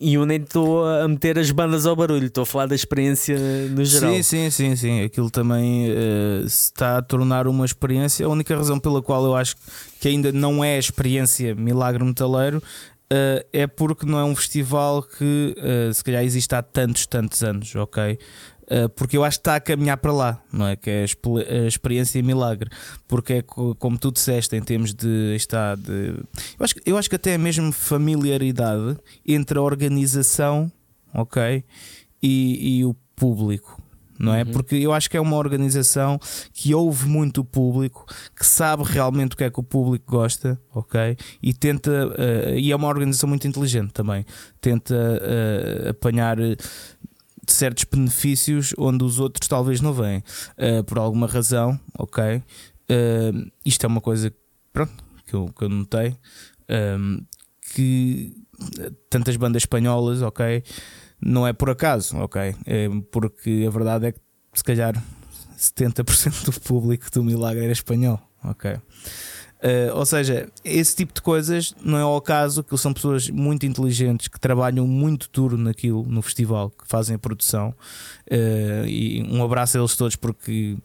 E eu nem estou a meter as bandas ao barulho, estou a falar da experiência no geral. Sim, sim, sim, sim. Aquilo também uh, está a tornar uma experiência. A única razão pela qual eu acho que ainda não é a experiência Milagre Metaleiro uh, é porque não é um festival que uh, se calhar existe há tantos, tantos anos, ok? Eh, porque eu acho que está a caminhar para lá, não é? Que é a experiência milagre, porque é como tu disseste, em termos de. Está, de eu, acho, eu acho que até é mesmo familiaridade entre a organização, ok? E, e o público não é? Uhum. Porque eu acho que é uma organização que ouve muito o público, que sabe realmente o que é que o público gosta, ok? E tenta, uh, e é uma organização muito inteligente também, tenta uh, apanhar certos benefícios onde os outros talvez não vêm, uh, por alguma razão, ok? Uh, isto é uma coisa pronto, que, eu, que eu notei um, ehm, que tantas bandas espanholas, ok? Não é por acaso, ok? É porque a verdade é que se calhar 70% do público do Milagre era espanhol, ok? Uh, ou seja, esse tipo de coisas não é ao caso que são pessoas muito inteligentes que trabalham muito duro naquilo, no festival, que fazem a produção. Uh, e um abraço a eles todos porque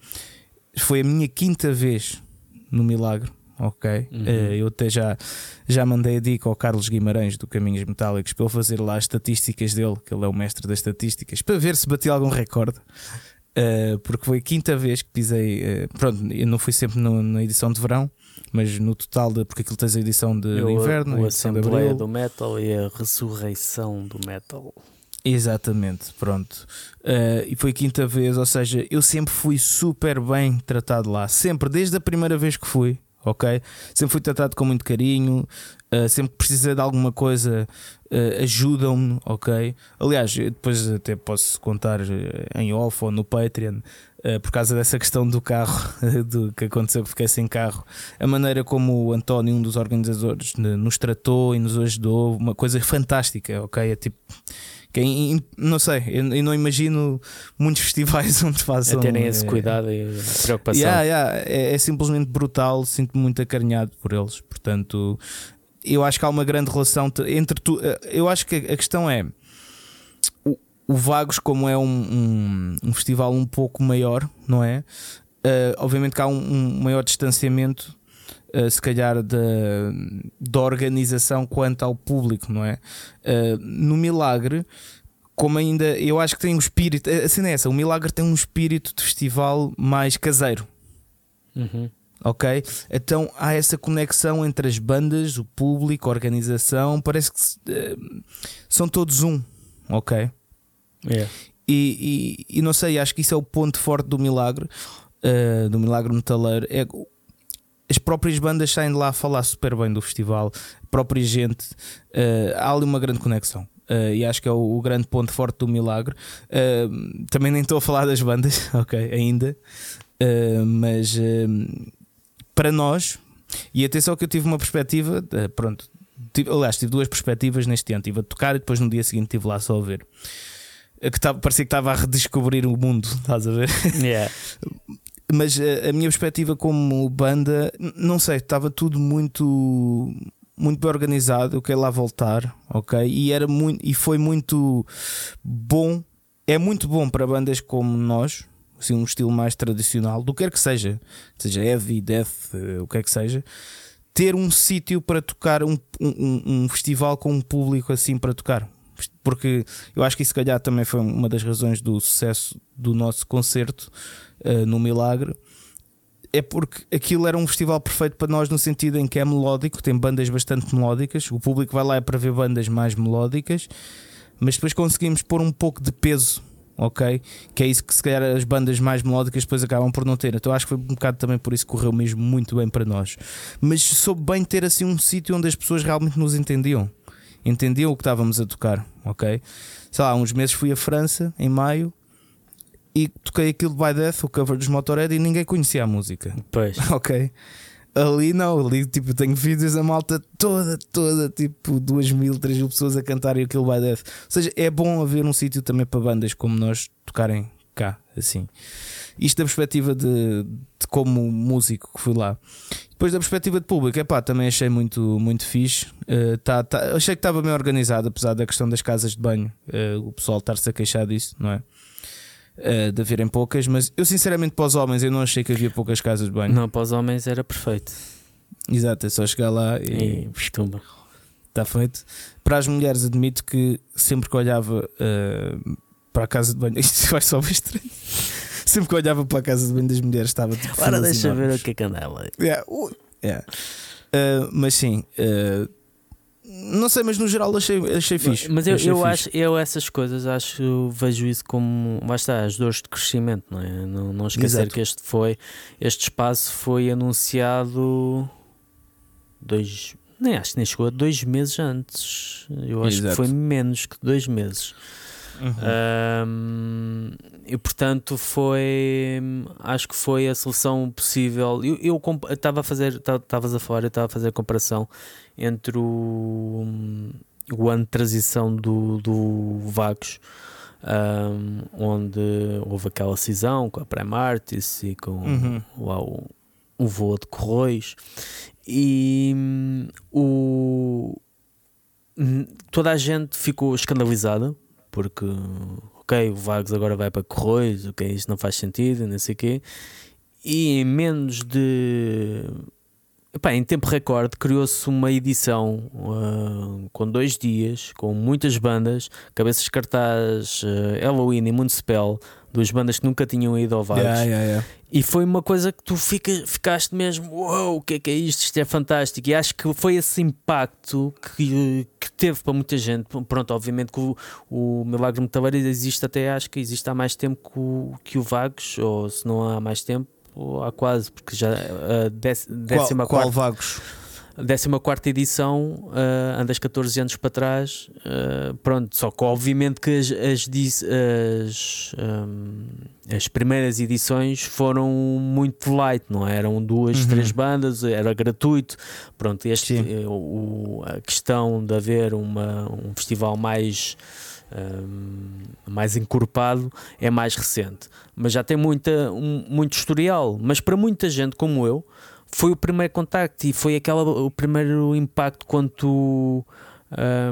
foi a minha quinta vez no Milagre. Ok, uhum. uh, eu até já, já mandei a dica ao Carlos Guimarães do Caminhos Metálicos para ele fazer lá as estatísticas dele, que ele é o mestre das estatísticas, para ver se bati algum recorde. Porque foi a quinta vez que pisei. Pronto, eu não fui sempre no, na edição de verão, mas no total, de, porque aquilo tens a edição de, eu, de inverno, a Assembleia do Metal e a Ressurreição do Metal. Exatamente, pronto. Uh, e foi a quinta vez, ou seja, eu sempre fui super bem tratado lá, sempre, desde a primeira vez que fui, ok? Sempre fui tratado com muito carinho, uh, sempre precisei de alguma coisa, uh, ajudam-me, ok? Aliás, depois até posso contar eh, em off ou no Patreon. Uh, por causa dessa questão do carro, do que aconteceu que fiquei sem carro, a maneira como o António, um dos organizadores, nos tratou e nos ajudou, uma coisa fantástica, ok? É tipo, não sei, eu, eu, não imagino muitos festivais onde façam. A terem esse cuidado e preocupação. Yeah, yeah, é, é, simplesmente brutal, sinto-me muito acarinhado por eles, portanto, eu acho que há uma grande relação entre tu. Eh, eu acho que a questão é o, o Vagos, como é um, um, um, festival um pouco maior, não é? Uh, obviamente que há um, um maior distanciamento, uh, se calhar, da, da organização quanto ao público, não é? Uh, no Milagre, como ainda eu acho que tem um espírito, a cena é essa, o Milagre tem um espírito de festival mais caseiro. Uhum. Ok? Então há essa conexão entre as bandas, o público, a organização, parece que uh, são todos um, ok? Yeah. E, e, e, não sei, acho que isso é o ponto forte do Milagre, uh, do Milagre Metaleiro. É, as próprias bandas saem de lá a falar super bem do festival, a própria gente, uh, há ali uma grande conexão. Uh, e acho que é o, o, grande ponto forte do Milagre. Uh, também nem estou a falar das bandas, ok, ainda, mas para nós, e atenção que eu tive uma perspectiva, pronto, tive, aliás, tive duas perspectivas neste ano. Estive a tocar e depois no dia seguinte estive lá só a ver. Que tava, parecia que estava a redescobrir o mundo, estás a ver? Yeah. mas a, a minha perspectiva como banda, não sei, estava tudo muito muito bem organizado, eu quero lá voltar, ok? E era muito e foi muito bom, é muito bom para bandas como nós, assim, um estilo mais tradicional, do que quer que seja, seja heavy, death, uh, o que é que seja, ter um sítio para tocar, um, um, um, festival com um público assim para tocar. Porque eu acho que isso, se calhar, também foi uma das razões do sucesso do nosso concerto uh, no Milagre é porque aquilo era um festival perfeito para nós no sentido em que é melódico, tem bandas bastante melódicas, o público vai lá é para ver bandas mais melódicas, mas depois conseguimos pôr um pouco de peso, ok? Que é isso que se calhar as bandas mais melódicas depois acabam por não ter. Então acho que foi um bocado também por isso que correu mesmo muito bem para nós. Mas soube bem ter assim um sítio onde as pessoas realmente nos entendiam. Entendiam o que estávamos a tocar, ok? Sei lá, uns meses fui à França em maio e toquei aquilo by Death, o cover dos Motorhead, e ninguém conhecia a música. Pois. Ok. Ali não, ali tipo tenho vídeos da malta toda, toda, tipo 2 mil, 3 mil pessoas a cantarem aquilo by Death. Ou seja, é bom haver um sítio também para bandas como nós tocarem cá, assim. Isto da perspectiva de, de como músico que fui lá. Depois da perspectiva de público, é pá, também achei muito, muito fixe. Uh, tá, tá, achei que estava bem organizado, apesar da questão das casas de banho, uh, o pessoal estar-se a queixar disso, não é? Uh, de haverem poucas, mas eu sinceramente para os homens eu não achei que havia poucas casas de banho. Não, para os homens era perfeito. Exato, é só chegar lá e. Estumba. Está feito. Para as mulheres, admito que sempre que olhava uh, para a casa de banho, isto vai só estranho. sempre que olhava para a casa de banho das mulheres estava tipo. Ora, deixa ver o que é que andava. Yeah. Uh, yeah. Uh, mas sim, uh, não sei, mas no geral achei, achei fixe. Mas eu, achei eu fixe. acho, eu essas coisas acho, vejo isso como lá está, as dores de crescimento, não é? Não, não esquecer Exato. que este foi, este espaço foi anunciado dois, nem acho que nem chegou a dois meses antes. Eu acho Exato. que foi menos que dois meses. Uhum. Um, e portanto foi acho que foi a solução possível. Eu estava a fazer, estavas a falar, eu estava a fazer a comparação entre o, o ano de transição do, do Vagos, um, onde houve aquela cisão com a Primartis e com uhum. o, o voo de Corroios, e um, o, toda a gente ficou escandalizada porque ok, o Vagos agora vai para Corroios, ok, isto não faz sentido, não sei o quê. E em menos de Epá, em tempo recorde criou-se uma edição uh, com dois dias, com muitas bandas, cabeças cartaz, uh, Halloween e Municipal, duas bandas que nunca tinham ido ao Vagos. Yeah, yeah, yeah. E foi uma coisa que tu fica, ficaste mesmo, uau, wow, o que é que é isto? Isto é fantástico. E acho que foi esse impacto que, que teve para muita gente. Pronto, obviamente que o, o Milagre Metaleiro existe até, acho que existe há mais tempo que o, que o Vagos, ou se não há mais tempo há quase, porque já a décima qual, qual vagos? A 14 edição, uh, andas 14 anos para trás, uh, pronto, só que obviamente que as, as, as, um, as, primeiras edições foram muito light, não é? eram duas, uhum. três bandas, era gratuito. Pronto, este, o, a questão de haver uma, um festival mais um, mais encorpado é mais recente, mas já tem muita, um, muito historial. Mas para muita gente como eu, foi o primeiro contacto e foi aquela, o primeiro impacto quando tu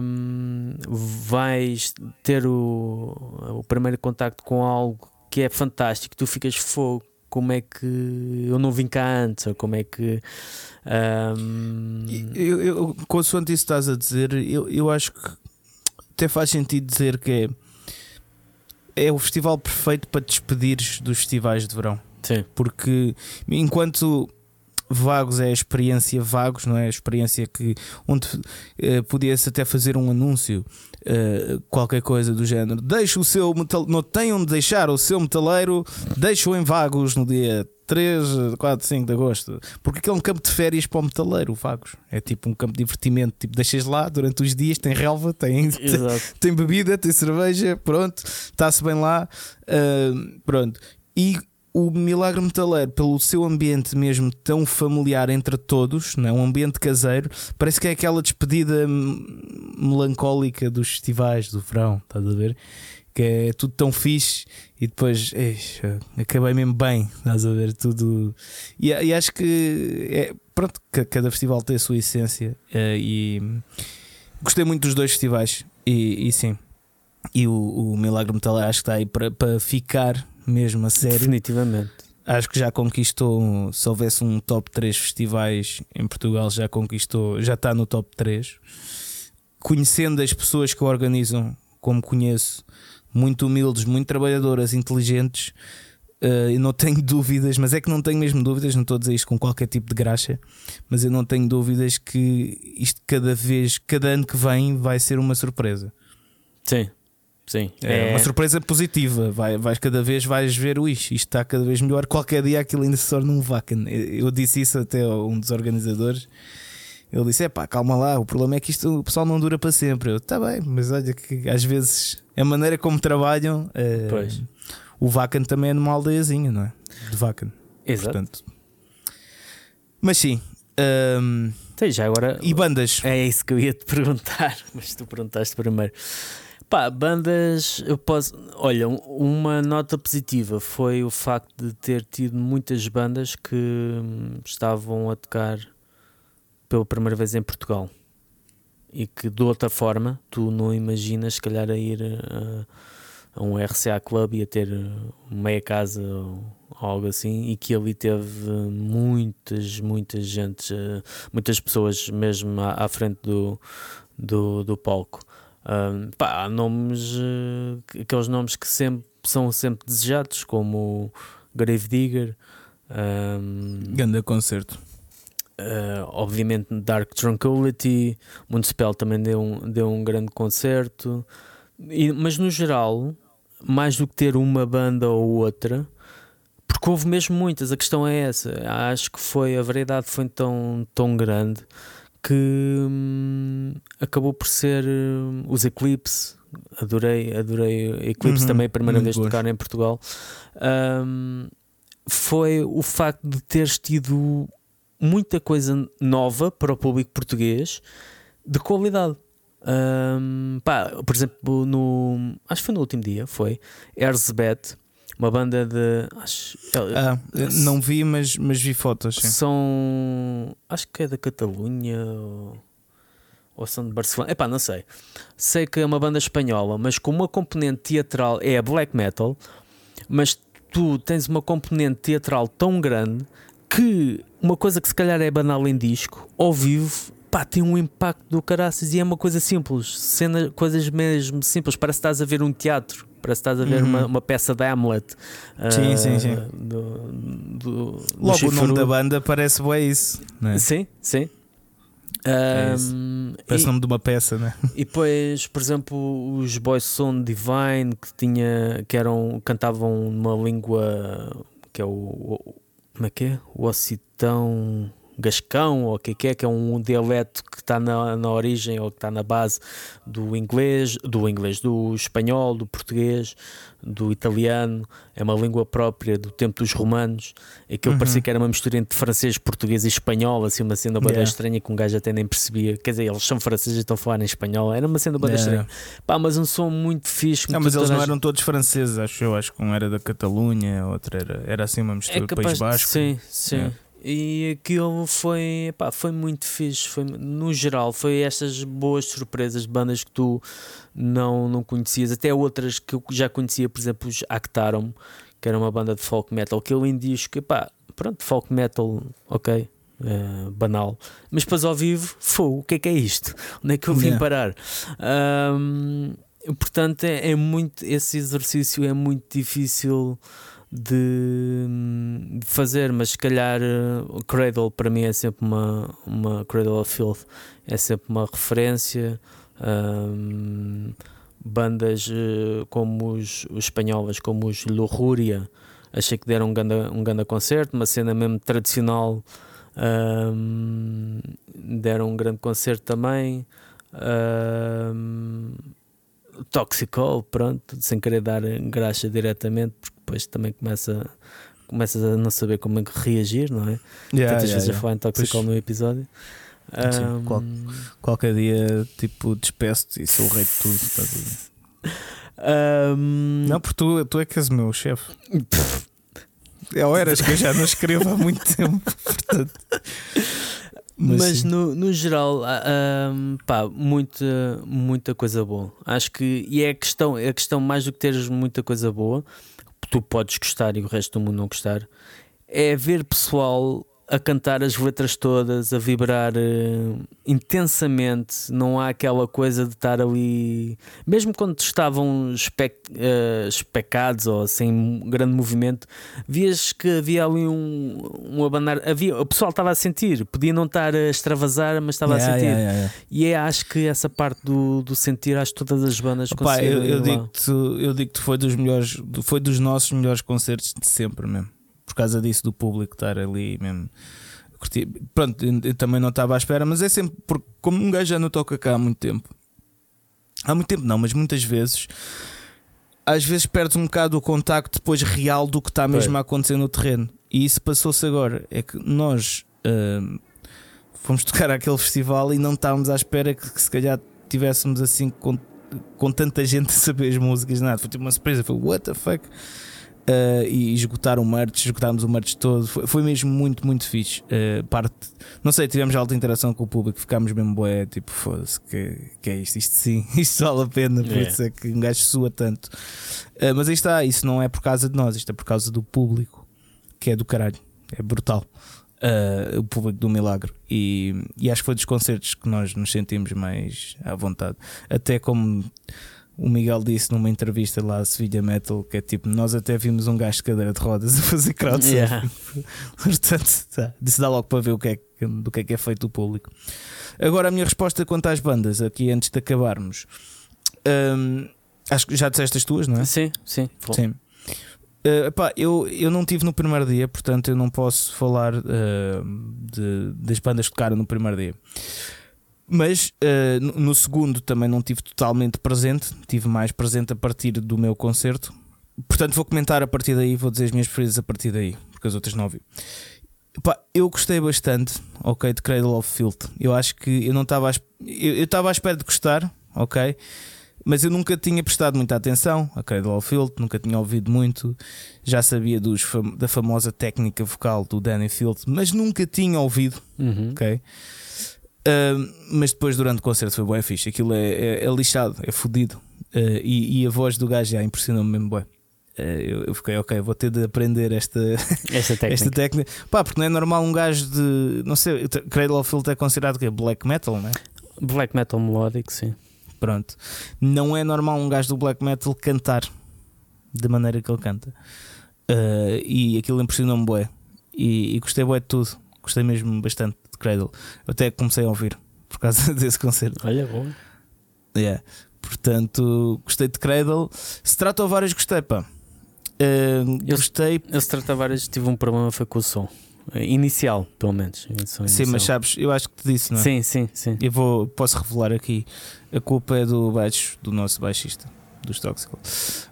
um, vais ter o, o primeiro contacto com algo que é fantástico, tu ficas fogo. Como é que eu não vim cá antes? Ou como é que. Um... Eu, eu, consoante isso estás a dizer, eu, eu acho que até faz sentido dizer que é é o festival perfeito para te despedires dos festivais de verão. Sim. Porque enquanto Vagos é a experiência Vagos, não é? A experiência que onde uh, podia-se até fazer um anúncio, uh, qualquer coisa do género. Deixe o seu metal, não tenham de deixar o seu metaleiro, deixe-o em Vagos no dia 3, 4, 5 de agosto. Porque aquele é um campo de férias para o metaleiro, Vagos. É tipo um campo de divertimento. Tipo, deixas lá durante os dias, tem relva, tem, tem, bebida, tem cerveja, pronto, está-se bem lá. Uh, pronto. E o Milagre Metaleiro, pelo seu ambiente mesmo tão familiar entre todos, não é? um ambiente caseiro, parece que é aquela despedida melancólica dos festivais do verão, estás a ver? Que é tudo tão fixe e depois acabei mesmo bem, estás a ver? Tudo. E, e acho que é, pronto, cada festival tem a sua essência eh, e gostei muito dos dois festivais e, e sim. E o, o Milagre Metaleiro acho que está aí para ficar mesmo a sério. Definitivamente. Acho que já conquistou, se houvesse um top 3 festivais em Portugal, já conquistou, já está no top 3. Conhecendo as pessoas que o organizam, como conheço, muito humildes, muito trabalhadoras, inteligentes, uh, eu não tenho dúvidas, mas é que não tenho mesmo dúvidas, não estou a dizer isto com qualquer tipo de graxa, mas eu não tenho dúvidas que isto cada vez, cada ano que vem, vai ser uma surpresa. Sim, Sim. É, é, uma surpresa positiva. Vai, vais cada vez vais ver o isto está cada vez melhor. Qualquer dia aquilo ainda se torna um Vacan. Eu disse isso até a um dos organizadores. Ele disse: é pá, calma lá, o problema é que isto o pessoal não dura para sempre. Eu, tá bem, mas olha que às vezes a maneira como trabalham, é, o Vacan também é numa aldeiazinha, não é? De Vacan. Exato. Portanto, mas sim. Um, Sim, já agora. E bandas? É isso que eu ia te perguntar, mas tu perguntaste primeiro. Pá, bandas, eu posso. Olha, uma nota positiva foi o facto de ter tido muitas bandas que hum, estavam a tocar pela primeira vez em Portugal e que de outra forma tu não imaginas, se calhar, a ir a, a um RCA Club e a ter meia casa ou algo assim, e que ali teve muitas, muitas gente, muitas pessoas mesmo à, à frente do, do, do palco. Um, pá, há nomes, uh, aqueles nomes que sempre, são sempre desejados, como Grave Digger. Um, Ganda concerto. Uh, obviamente Dark Tranquility, Municipal também deu um, deu um grande concerto, e, mas no geral, mais do que ter uma banda ou outra, porque houve mesmo muitas, a questão é essa. Acho que foi a variedade foi tão, tão grande que hum, acabou por ser hum, os Eclipse. Adorei, adorei Eclipse uhum, também, a primeira vez de tocar em Portugal. Um, foi o facto de teres tido muita coisa nova para o público português de qualidade. Um, pá, por exemplo, no acho que foi no último dia, foi Erzbet uma banda de. Acho, ah, não vi, mas, mas vi fotos. Sim. São. Acho que é da Catalunha ou, ou são de Barcelona. Epá, não sei. Sei que é uma banda espanhola, mas com uma componente teatral. É a black metal, mas tu tens uma componente teatral tão grande que uma coisa que se calhar é banal em disco, ao vivo, pá, tem um impacto do caraças e é uma coisa simples, cena, coisas mesmo simples, parece que estás a ver um teatro Parece que estás a ver uhum. uma, uma peça de Hamlet. Sim, uh, sim, sim. Do, do, Logo do o nome da banda parece bem isso. É? Sim, sim. É um, Parece o nome de uma peça, né? E depois, por exemplo, os Boys Sound Divine que tinha, que eram, cantavam numa língua que é o, como é que é? O occitão gascão, ou o que é que é, um dialeto que está na, na origem ou que está na base do inglês, do inglês, do espanhol, do português, do italiano, é uma língua própria do tempo dos romanos. Aquilo uhum. parecia que era uma mistura entre francês, português e espanhol, assim, uma cena yeah. estranha que um gajo até nem percebia. Quer dizer, eles são franceses e estão a falar em espanhol, era uma cena bada yeah. estranha. Pá, mas um som muito fixe. Não, mas eles não eram todos franceses, acho eu. Acho que um era da Catalunha, outro era, era assim uma mistura é capaz, País Basco. Sim, sim. Yeah. E aquilo foi, pá, foi muito fixe. Foi, no geral, foi estas boas surpresas de bandas que tu não, não conhecias, até outras que eu já conhecia, por exemplo, os Actarum, que era uma banda de folk metal, que eu diz que pá, pronto, folk metal, ok, uh, banal, mas depois ao vivo, fogo, o que é que é isto? Onde é que eu vim yeah. parar? Um, portanto, é, é, muito. Esse exercício é muito difícil de, de, fazer, mas se calhar o uh, Cradle para mim é sempre uma, uma Cradle of Filth, é sempre uma referência. Um, bandas uh, como os, os espanholas, como os Lujuria, achei que deram um grande, um grande concerto, uma cena mesmo tradicional. Um, deram um grande concerto também. Um, Toxical, pronto, sem querer dar graxa diretamente, depois também começa, começas a não saber como é que reagir, não é? Yeah, Tantas yeah, vezes yeah. a falar em Toxical pois, no episódio. Sim, um, qual, qualquer dia, tipo, despeço-te e sou o rei de tudo. um, não, porque tu, tu é que és o meu chefe. É ou eras que eu já não escrevo há muito tempo, portanto. Mas, Mas no, no geral, um, pá, muita, muita coisa boa. Acho que, e é a questão, é a questão mais do que teres muita coisa boa, tu podes gostar e o resto do mundo não gostar, é ver pessoal a cantar as letras todas, a vibrar uh, intensamente. Não há aquela coisa de estar ali, mesmo quando estavam espec, uh, especados ou sem grande movimento, vias que havia ali um, um abanar. Havia, o pessoal estava a sentir, podia não estar a extravasar, mas estava yeah, a sentir. Yeah, yeah, e é, acho que essa parte do, do sentir, acho que todas as bandas Opa, eu, eu digo-te eu digo foi dos melhores, foi dos nossos melhores concertos de sempre mesmo por causa disso do público estar ali mesmo. Pronto, eu também não estava à espera, mas é sempre porque, como um gajo já não toca cá há muito tempo, há muito tempo não, mas muitas vezes, às vezes perdes um bocado o contacto depois real do que está mesmo a acontecer no terreno. E isso passou-se agora. É que nós uh, fomos tocar àquele festival e não estávamos à espera que, que se calhar tivéssemos assim com, com tanta gente a saber as músicas, nada. Foi tipo uma surpresa, foi what the fuck uh, e esgotar o merch, esgotámos o merch todo. Foi, foi mesmo muito, muito fixe. Uh, parte, não sei, tivemos alta interação com o público, ficámos mesmo boé, tipo, foda-se, que, que é isto? Isto sim, isto vale a pena, por yeah. isso é que um gajo sua tanto. Uh, mas aí está, isso não é por causa de nós, isto é por causa do público, que é do caralho, é brutal. Uh, o público do Milagre. E, e acho que foi dos concertos que nós nos sentimos mais à vontade. Até como o Miguel disse numa entrevista lá a Sevilha Metal que é tipo, nós até vimos um gajo de cadeira de rodas a fazer crowdsurfing. Yeah. Portanto, tá, disse dá logo para ver o que é, do que é que é feito o público. Agora a minha resposta quanto às bandas, aqui antes de acabarmos. Um, acho que já disseste as tuas, não é? Sim, sim. Sim. Uh, eu, eu não tive no primeiro dia, portanto eu não posso falar uh, de, das bandas que tocaram no primeiro dia. Mas uh, no segundo também não tive totalmente presente, tive mais presente a partir do meu concerto. Portanto, vou comentar a partir daí, vou dizer as minhas preferidas a partir daí, porque as outras não ouvi. Pá, eu gostei bastante, ok, de Cradle of Filth. Eu acho que eu não estava eu estava à espera de gostar, ok, mas eu nunca tinha prestado muita atenção a Cradle of Filth, nunca tinha ouvido muito. Já sabia dos, da famosa técnica vocal do Danny Filth, mas nunca tinha ouvido, uhum. ok. Uh, mas depois, durante o concerto, foi bem fixe. Aquilo é, é, é lixado, é fodido. Uh, e, e, a voz do gajo já impressionou-me mesmo bem. Uh, eu, eu, fiquei, ok, vou ter de aprender esta, esta técnica. esta técnica. Pá, porque não é normal um gajo de. Não sei, Cradle of Filth é considerado que é black metal, não é? Black metal melódico, sim. Pronto. Não é normal um gajo do black metal cantar da maneira que ele canta. Uh, e aquilo impressionou-me bem. E, e gostei bem de tudo. Gostei mesmo bastante. Cradle. Eu até comecei a ouvir por causa desse concerto. Olha, bom. Yeah. Portanto, gostei de Cradle. Se trata várias, gostei, pá. Uh, eu, gostei. Eu se trata várias, tive um problema foi com o som. Inicial, pelo menos. Inicial. Sim, mas sabes, eu acho que te disse, não é? Sim, sim, sim. Eu vou, posso revelar aqui. A culpa é do baixo, do nosso baixista, dos Toxical.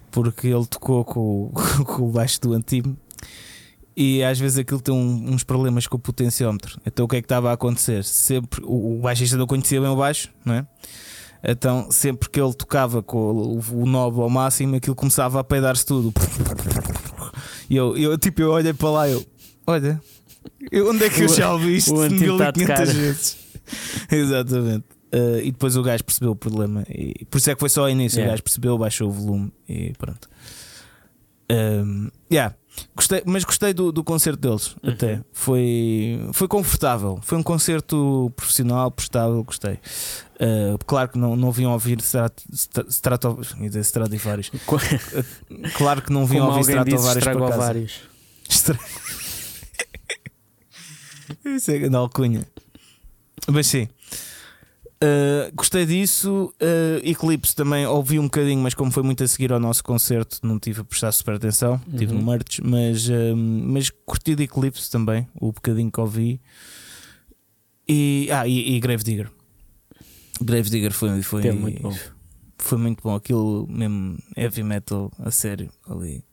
Porque ele tocou com, com o baixo do Antime e às vezes aquilo tem um, uns problemas com o potenciómetro. Então o que é que estava a acontecer? Sempre o, o baixista não conhecia bem o baixo, não é? Então sempre que ele tocava com o, o knob ao máximo, aquilo começava a peidar-se tudo. E eu, eu tipo, eu olhei para lá eu, olha, eu, onde é que eu já ouvi isto? 1500 vezes. Exatamente. Uh, e depois o gajo percebeu o problema. E por isso é que foi só ao início. Yeah. O gajo percebeu, baixou o volume e pronto. Um, yeah. Gostei, mas gostei do, do concerto deles Uhum. até. Foi, foi confortável. Foi um concerto profissional, prestável, gostei. Uh, claro que não, não vinham ouvir Strat, Strat, Strato, ia dizer Stradivarius. Co- Claro que não vinham ouvir Stratovarius estrago por casa. vários. Estra... Isso é grande alcunha. Mas sim. Uh, gostei disso. Uh, Eclipse também ouvi um bocadinho, mas como foi muito a seguir ao nosso concerto, não tive a prestar super atenção. Tive Uhum. no merch, mas, uh, mas curti de Eclipse também, o bocadinho que ouvi. E, ah, e, e Grave Digger. Grave Digger foi, foi, é muito bom. foi muito bom. Aquilo mesmo heavy metal a sério ali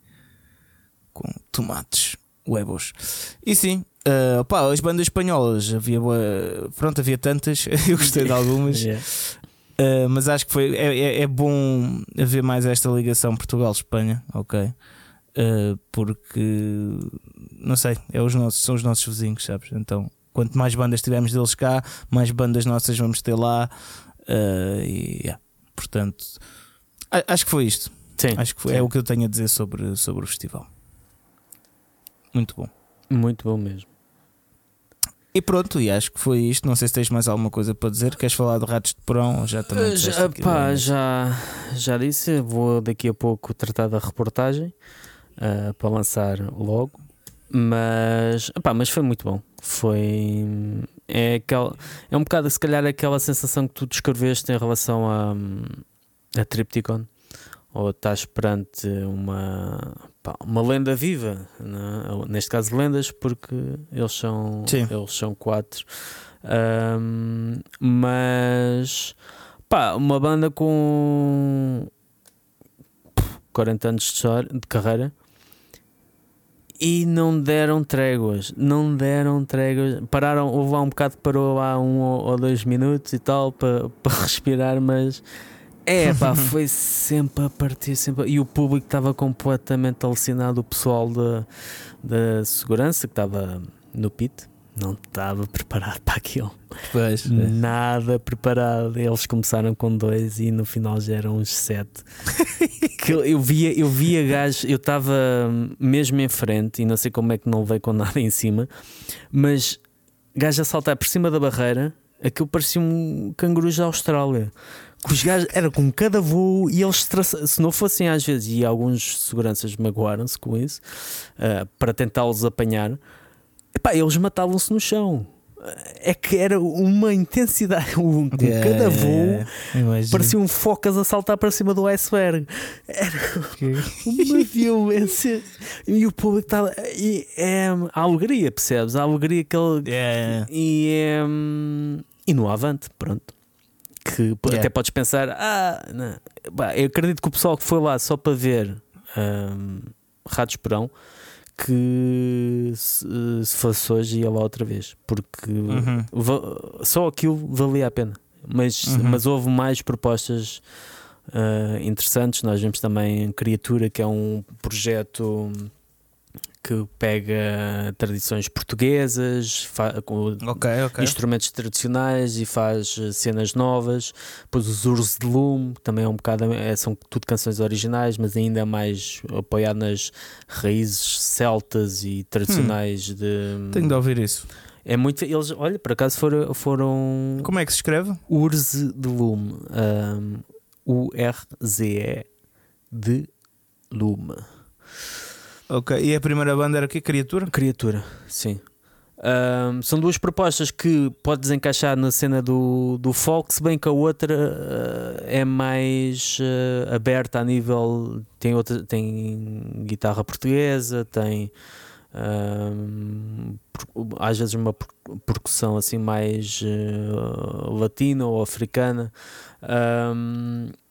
com tomates, huevos. E sim, uh, pá, as bandas espanholas havia pronto, havia tantas, eu gostei de algumas, Yeah. uh, mas acho que foi é, é- é bom haver mais esta ligação Portugal-Espanha, ok? Uh, porque não sei, é os nossos, são os nossos vizinhos, sabes? Então, quanto mais bandas tivermos deles cá, mais bandas nossas vamos ter lá. e yeah, portanto, acho que foi isto. Sim, Acho que foi- é o que eu tenho a dizer sobre, sobre o festival. Muito bom. Muito bom mesmo. E pronto, e acho que foi isto. Não sei se tens mais alguma coisa para dizer. Queres falar de ratos de porão? Já também Já, pá, já, já disse, vou daqui a pouco tratar da reportagem ah, para lançar logo. Mas, pá, mas foi muito bom. Foi. É, aquel, é um bocado, se calhar, aquela sensação que tu descreveste em relação a, a Tripticon. Ou estás perante uma, pá, uma lenda viva, né? neste caso lendas, porque eles são, Sim. eles são quatro. Ahm, mas pá, uma banda com 40 anos de, carreira e não deram tréguas, não deram tréguas. Pararam, houve lá um bocado parou lá um ou ou dois minutos e tal para para respirar, mas é pá, foi sempre a partir, sempre e o público estava completamente alucinado. O pessoal da, da segurança que estava no pit não estava preparado para aquilo. Pois. Nada preparado. Eles começaram com dois e no final já eram uns sete. que eu, eu via, eu via gajos, eu estava mesmo em frente e não sei como é que não levei com nada em cima, mas gajos a saltar por cima da barreira, aquilo parecia um canguru da Austrália. Que os gajos era com cada voo e eles se não fossem às vezes, e alguns seguranças magoaram-se com isso ah, para tentá-los apanhar, epá, eles matavam-se no chão. É que era uma intensidade, um- com Yeah, cada voo yeah. Imagino. pareciam focas a saltar para cima do iceberg. Era uma violência. E o público estava. E é a alegria, percebes? A alegria que ele. Yeah. E, é, e no avante, pronto. Que Yeah. até podes pensar, ah. Pá, eu acredito que o pessoal que foi lá só para ver hum, Ratos Perão que se, se fosse hoje ia lá outra vez, porque Uhum. só aquilo valia a pena. Mas, Uhum. mas houve mais propostas ah, interessantes. Nós vimos também Criatura, que é um projeto que pega tradições portuguesas, com Ok, ok. instrumentos tradicionais e faz eh, cenas novas. Depois os Ursos de Lume também é um bocado, é- são tudo canções originais, mas ainda mais apoiado nas raízes celtas e tradicionais de. Tenho de ouvir isso. É muito. Eles, olha, por acaso foram, foram Como é que se escreve? Urze de Lume. um, U-R-Z-E de Lume. Ok. E a primeira banda era o quê? Criatura? Criatura, sim. Um, são duas propostas que podes encaixar na cena do, do folk, se bem que a outra uh, é mais uh, aberta a nível. Tem, outra, tem guitarra portuguesa, tem às vezes uma per- percussão assim mais uh, latina ou africana.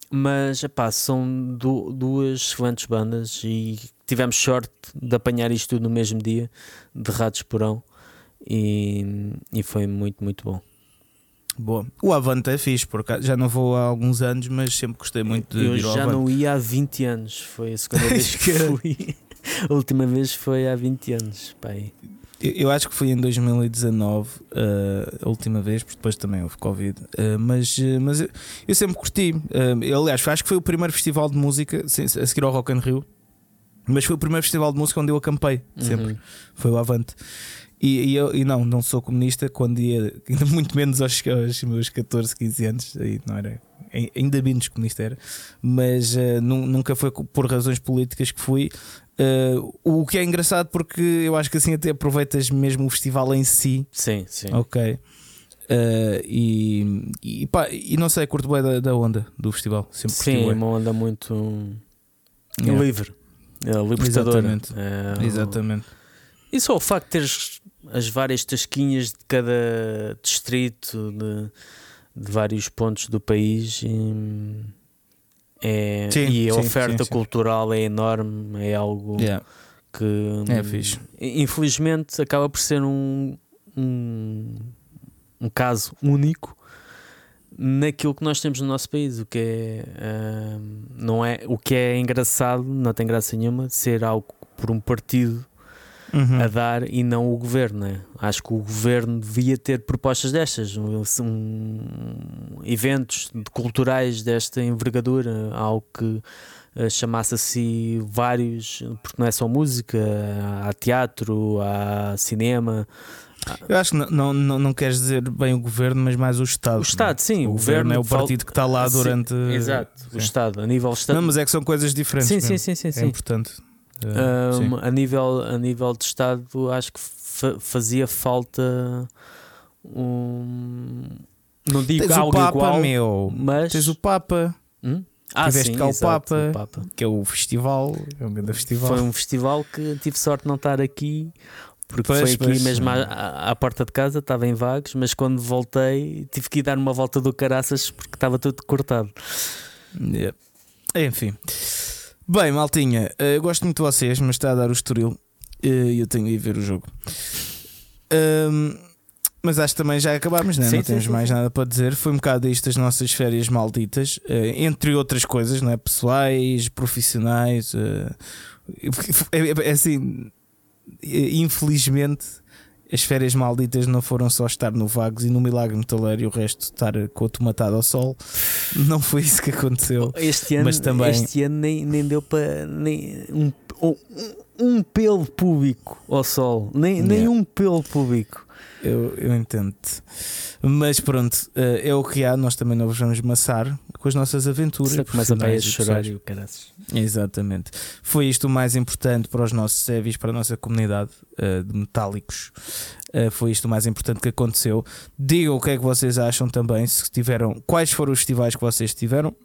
Mas epá, são du- duas excelentes bandas e tivemos sorte de apanhar isto tudo no mesmo dia de Ratos Porão e, e foi muito, muito bom. Boa. O Avante é fixe, por. Já não vou há alguns anos, mas sempre gostei muito de Eu ir ao já Avante. não ia há 20 anos, foi a segunda vez que fui. A última vez foi há 20 anos. Pai. Eu, eu acho que foi em 2019 uh, a última vez, porque depois também houve Covid. Uh, mas uh, mas eu, eu sempre curti. Eu, aliás, acho que foi o primeiro festival de música a seguir ao Rock in Rio. Mas foi o primeiro festival de música onde eu acampei, sempre. Uhum. Foi o Avante. E, e, eu e não, não sou comunista quando ia, ainda muito menos aos, aos meus 14, 15 anos, aí não era, ainda menos comunista era, mas uh, nunca foi por razões políticas que fui. Uh, o que é engraçado porque eu acho que assim até aproveitas mesmo o festival em si. Sim, sim. Ok. Uh, e, e, pá, e não sei, curto bem da, da onda do festival. Sempre Sim, é uma onda muito yeah. livre, é, libertadora. Exatamente. É, Exatamente. E só o facto de teres as várias tasquinhas de cada distrito, de, de vários pontos do país. E, é, sim, e a sim, oferta sim, cultural é enorme, é algo yeah. que é fixe. infelizmente acaba por ser um, um, um caso único naquilo que nós temos no nosso país, o que é uh, não é o que é engraçado, não tem graça nenhuma ser algo por um partido uhum. a dar e não o governo. Né? Acho que o governo devia ter propostas destas, um, um, eventos culturais desta envergadura, algo que uh, chamasse assim vários, porque não é só música, há teatro, há cinema. Eu acho que não, não, não queres dizer bem o governo, mas mais o Estado. O Estado, sim. O, o governo, é o partido que está lá durante. Sim, exato, sim. o Estado, a nível Estado. Não, mas é que são coisas diferentes. Sim, sim, sim, sim, É sim. importante. Um, a, nível, a nível de Estado, acho que fa fazia falta um. Não digo Tens algo o Papa, igual, meu. mas. Tens o Papa. Hum? Ah, Tiveste sim, cá o Papa, o Papa, que é o festival, é um grande festival. Foi um festival que tive sorte de não estar aqui, porque pois, foi aqui pois, mesmo à, à, porta de casa, estava em vagos, mas quando voltei tive que ir dar uma volta do caraças porque estava tudo cortado. Yeah. Enfim. Bem, maltinha, eh, eu gosto muito de vocês, mas está a dar o estoril eh, e eu tenho de ir ver o jogo. Um, mas acho que também já acabámos, né? sim, não temos sim, mais nada para dizer. Foi um bocado isto as nossas férias malditas, uh, entre outras coisas, não é? pessoais, profissionais. É, é, assim, infelizmente, as férias malditas não foram só estar no Vagos e no Milagre Metaleiro e o resto estar com a tomatada ao sol. Não foi isso que aconteceu. Este ano, mas também... este ano nem, nem deu para nem um, um, um pelo público ao sol, nem, yeah. nem um pelo público. Eu, eu entendo. Mas pronto, é o que há. Nós também não vos vamos maçar com as nossas aventuras. Você começa a chorar e o caraças. Exatamente. Foi isto o mais importante para os nossos servis, para a nossa comunidade uh, de metálicos. Uh, foi isto o mais importante que aconteceu. Digam o que é que vocês acham também. Se tiveram, quais foram os festivais que vocês tiveram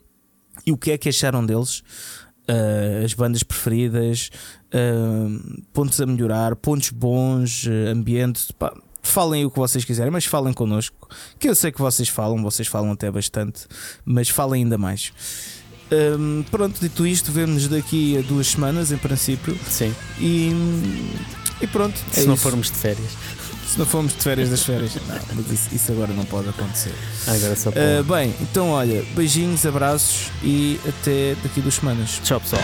e o que é que acharam deles. Uh, as bandas preferidas, pontos a melhorar, pontos bons, ambiente. Pá, falem o que vocês quiserem, mas falem connosco. Que eu sei que vocês falam, vocês falam até bastante, mas falem ainda mais. Um, pronto, dito isto, vemos-nos daqui a duas semanas, em princípio. Sim. E, e pronto. Se é não isso. formos de férias. Se não formos de férias das férias. não, mas isso, isso, agora não pode acontecer. Agora só uh, Bem, então olha, beijinhos, abraços e até daqui a duas semanas. Tchau, pessoal.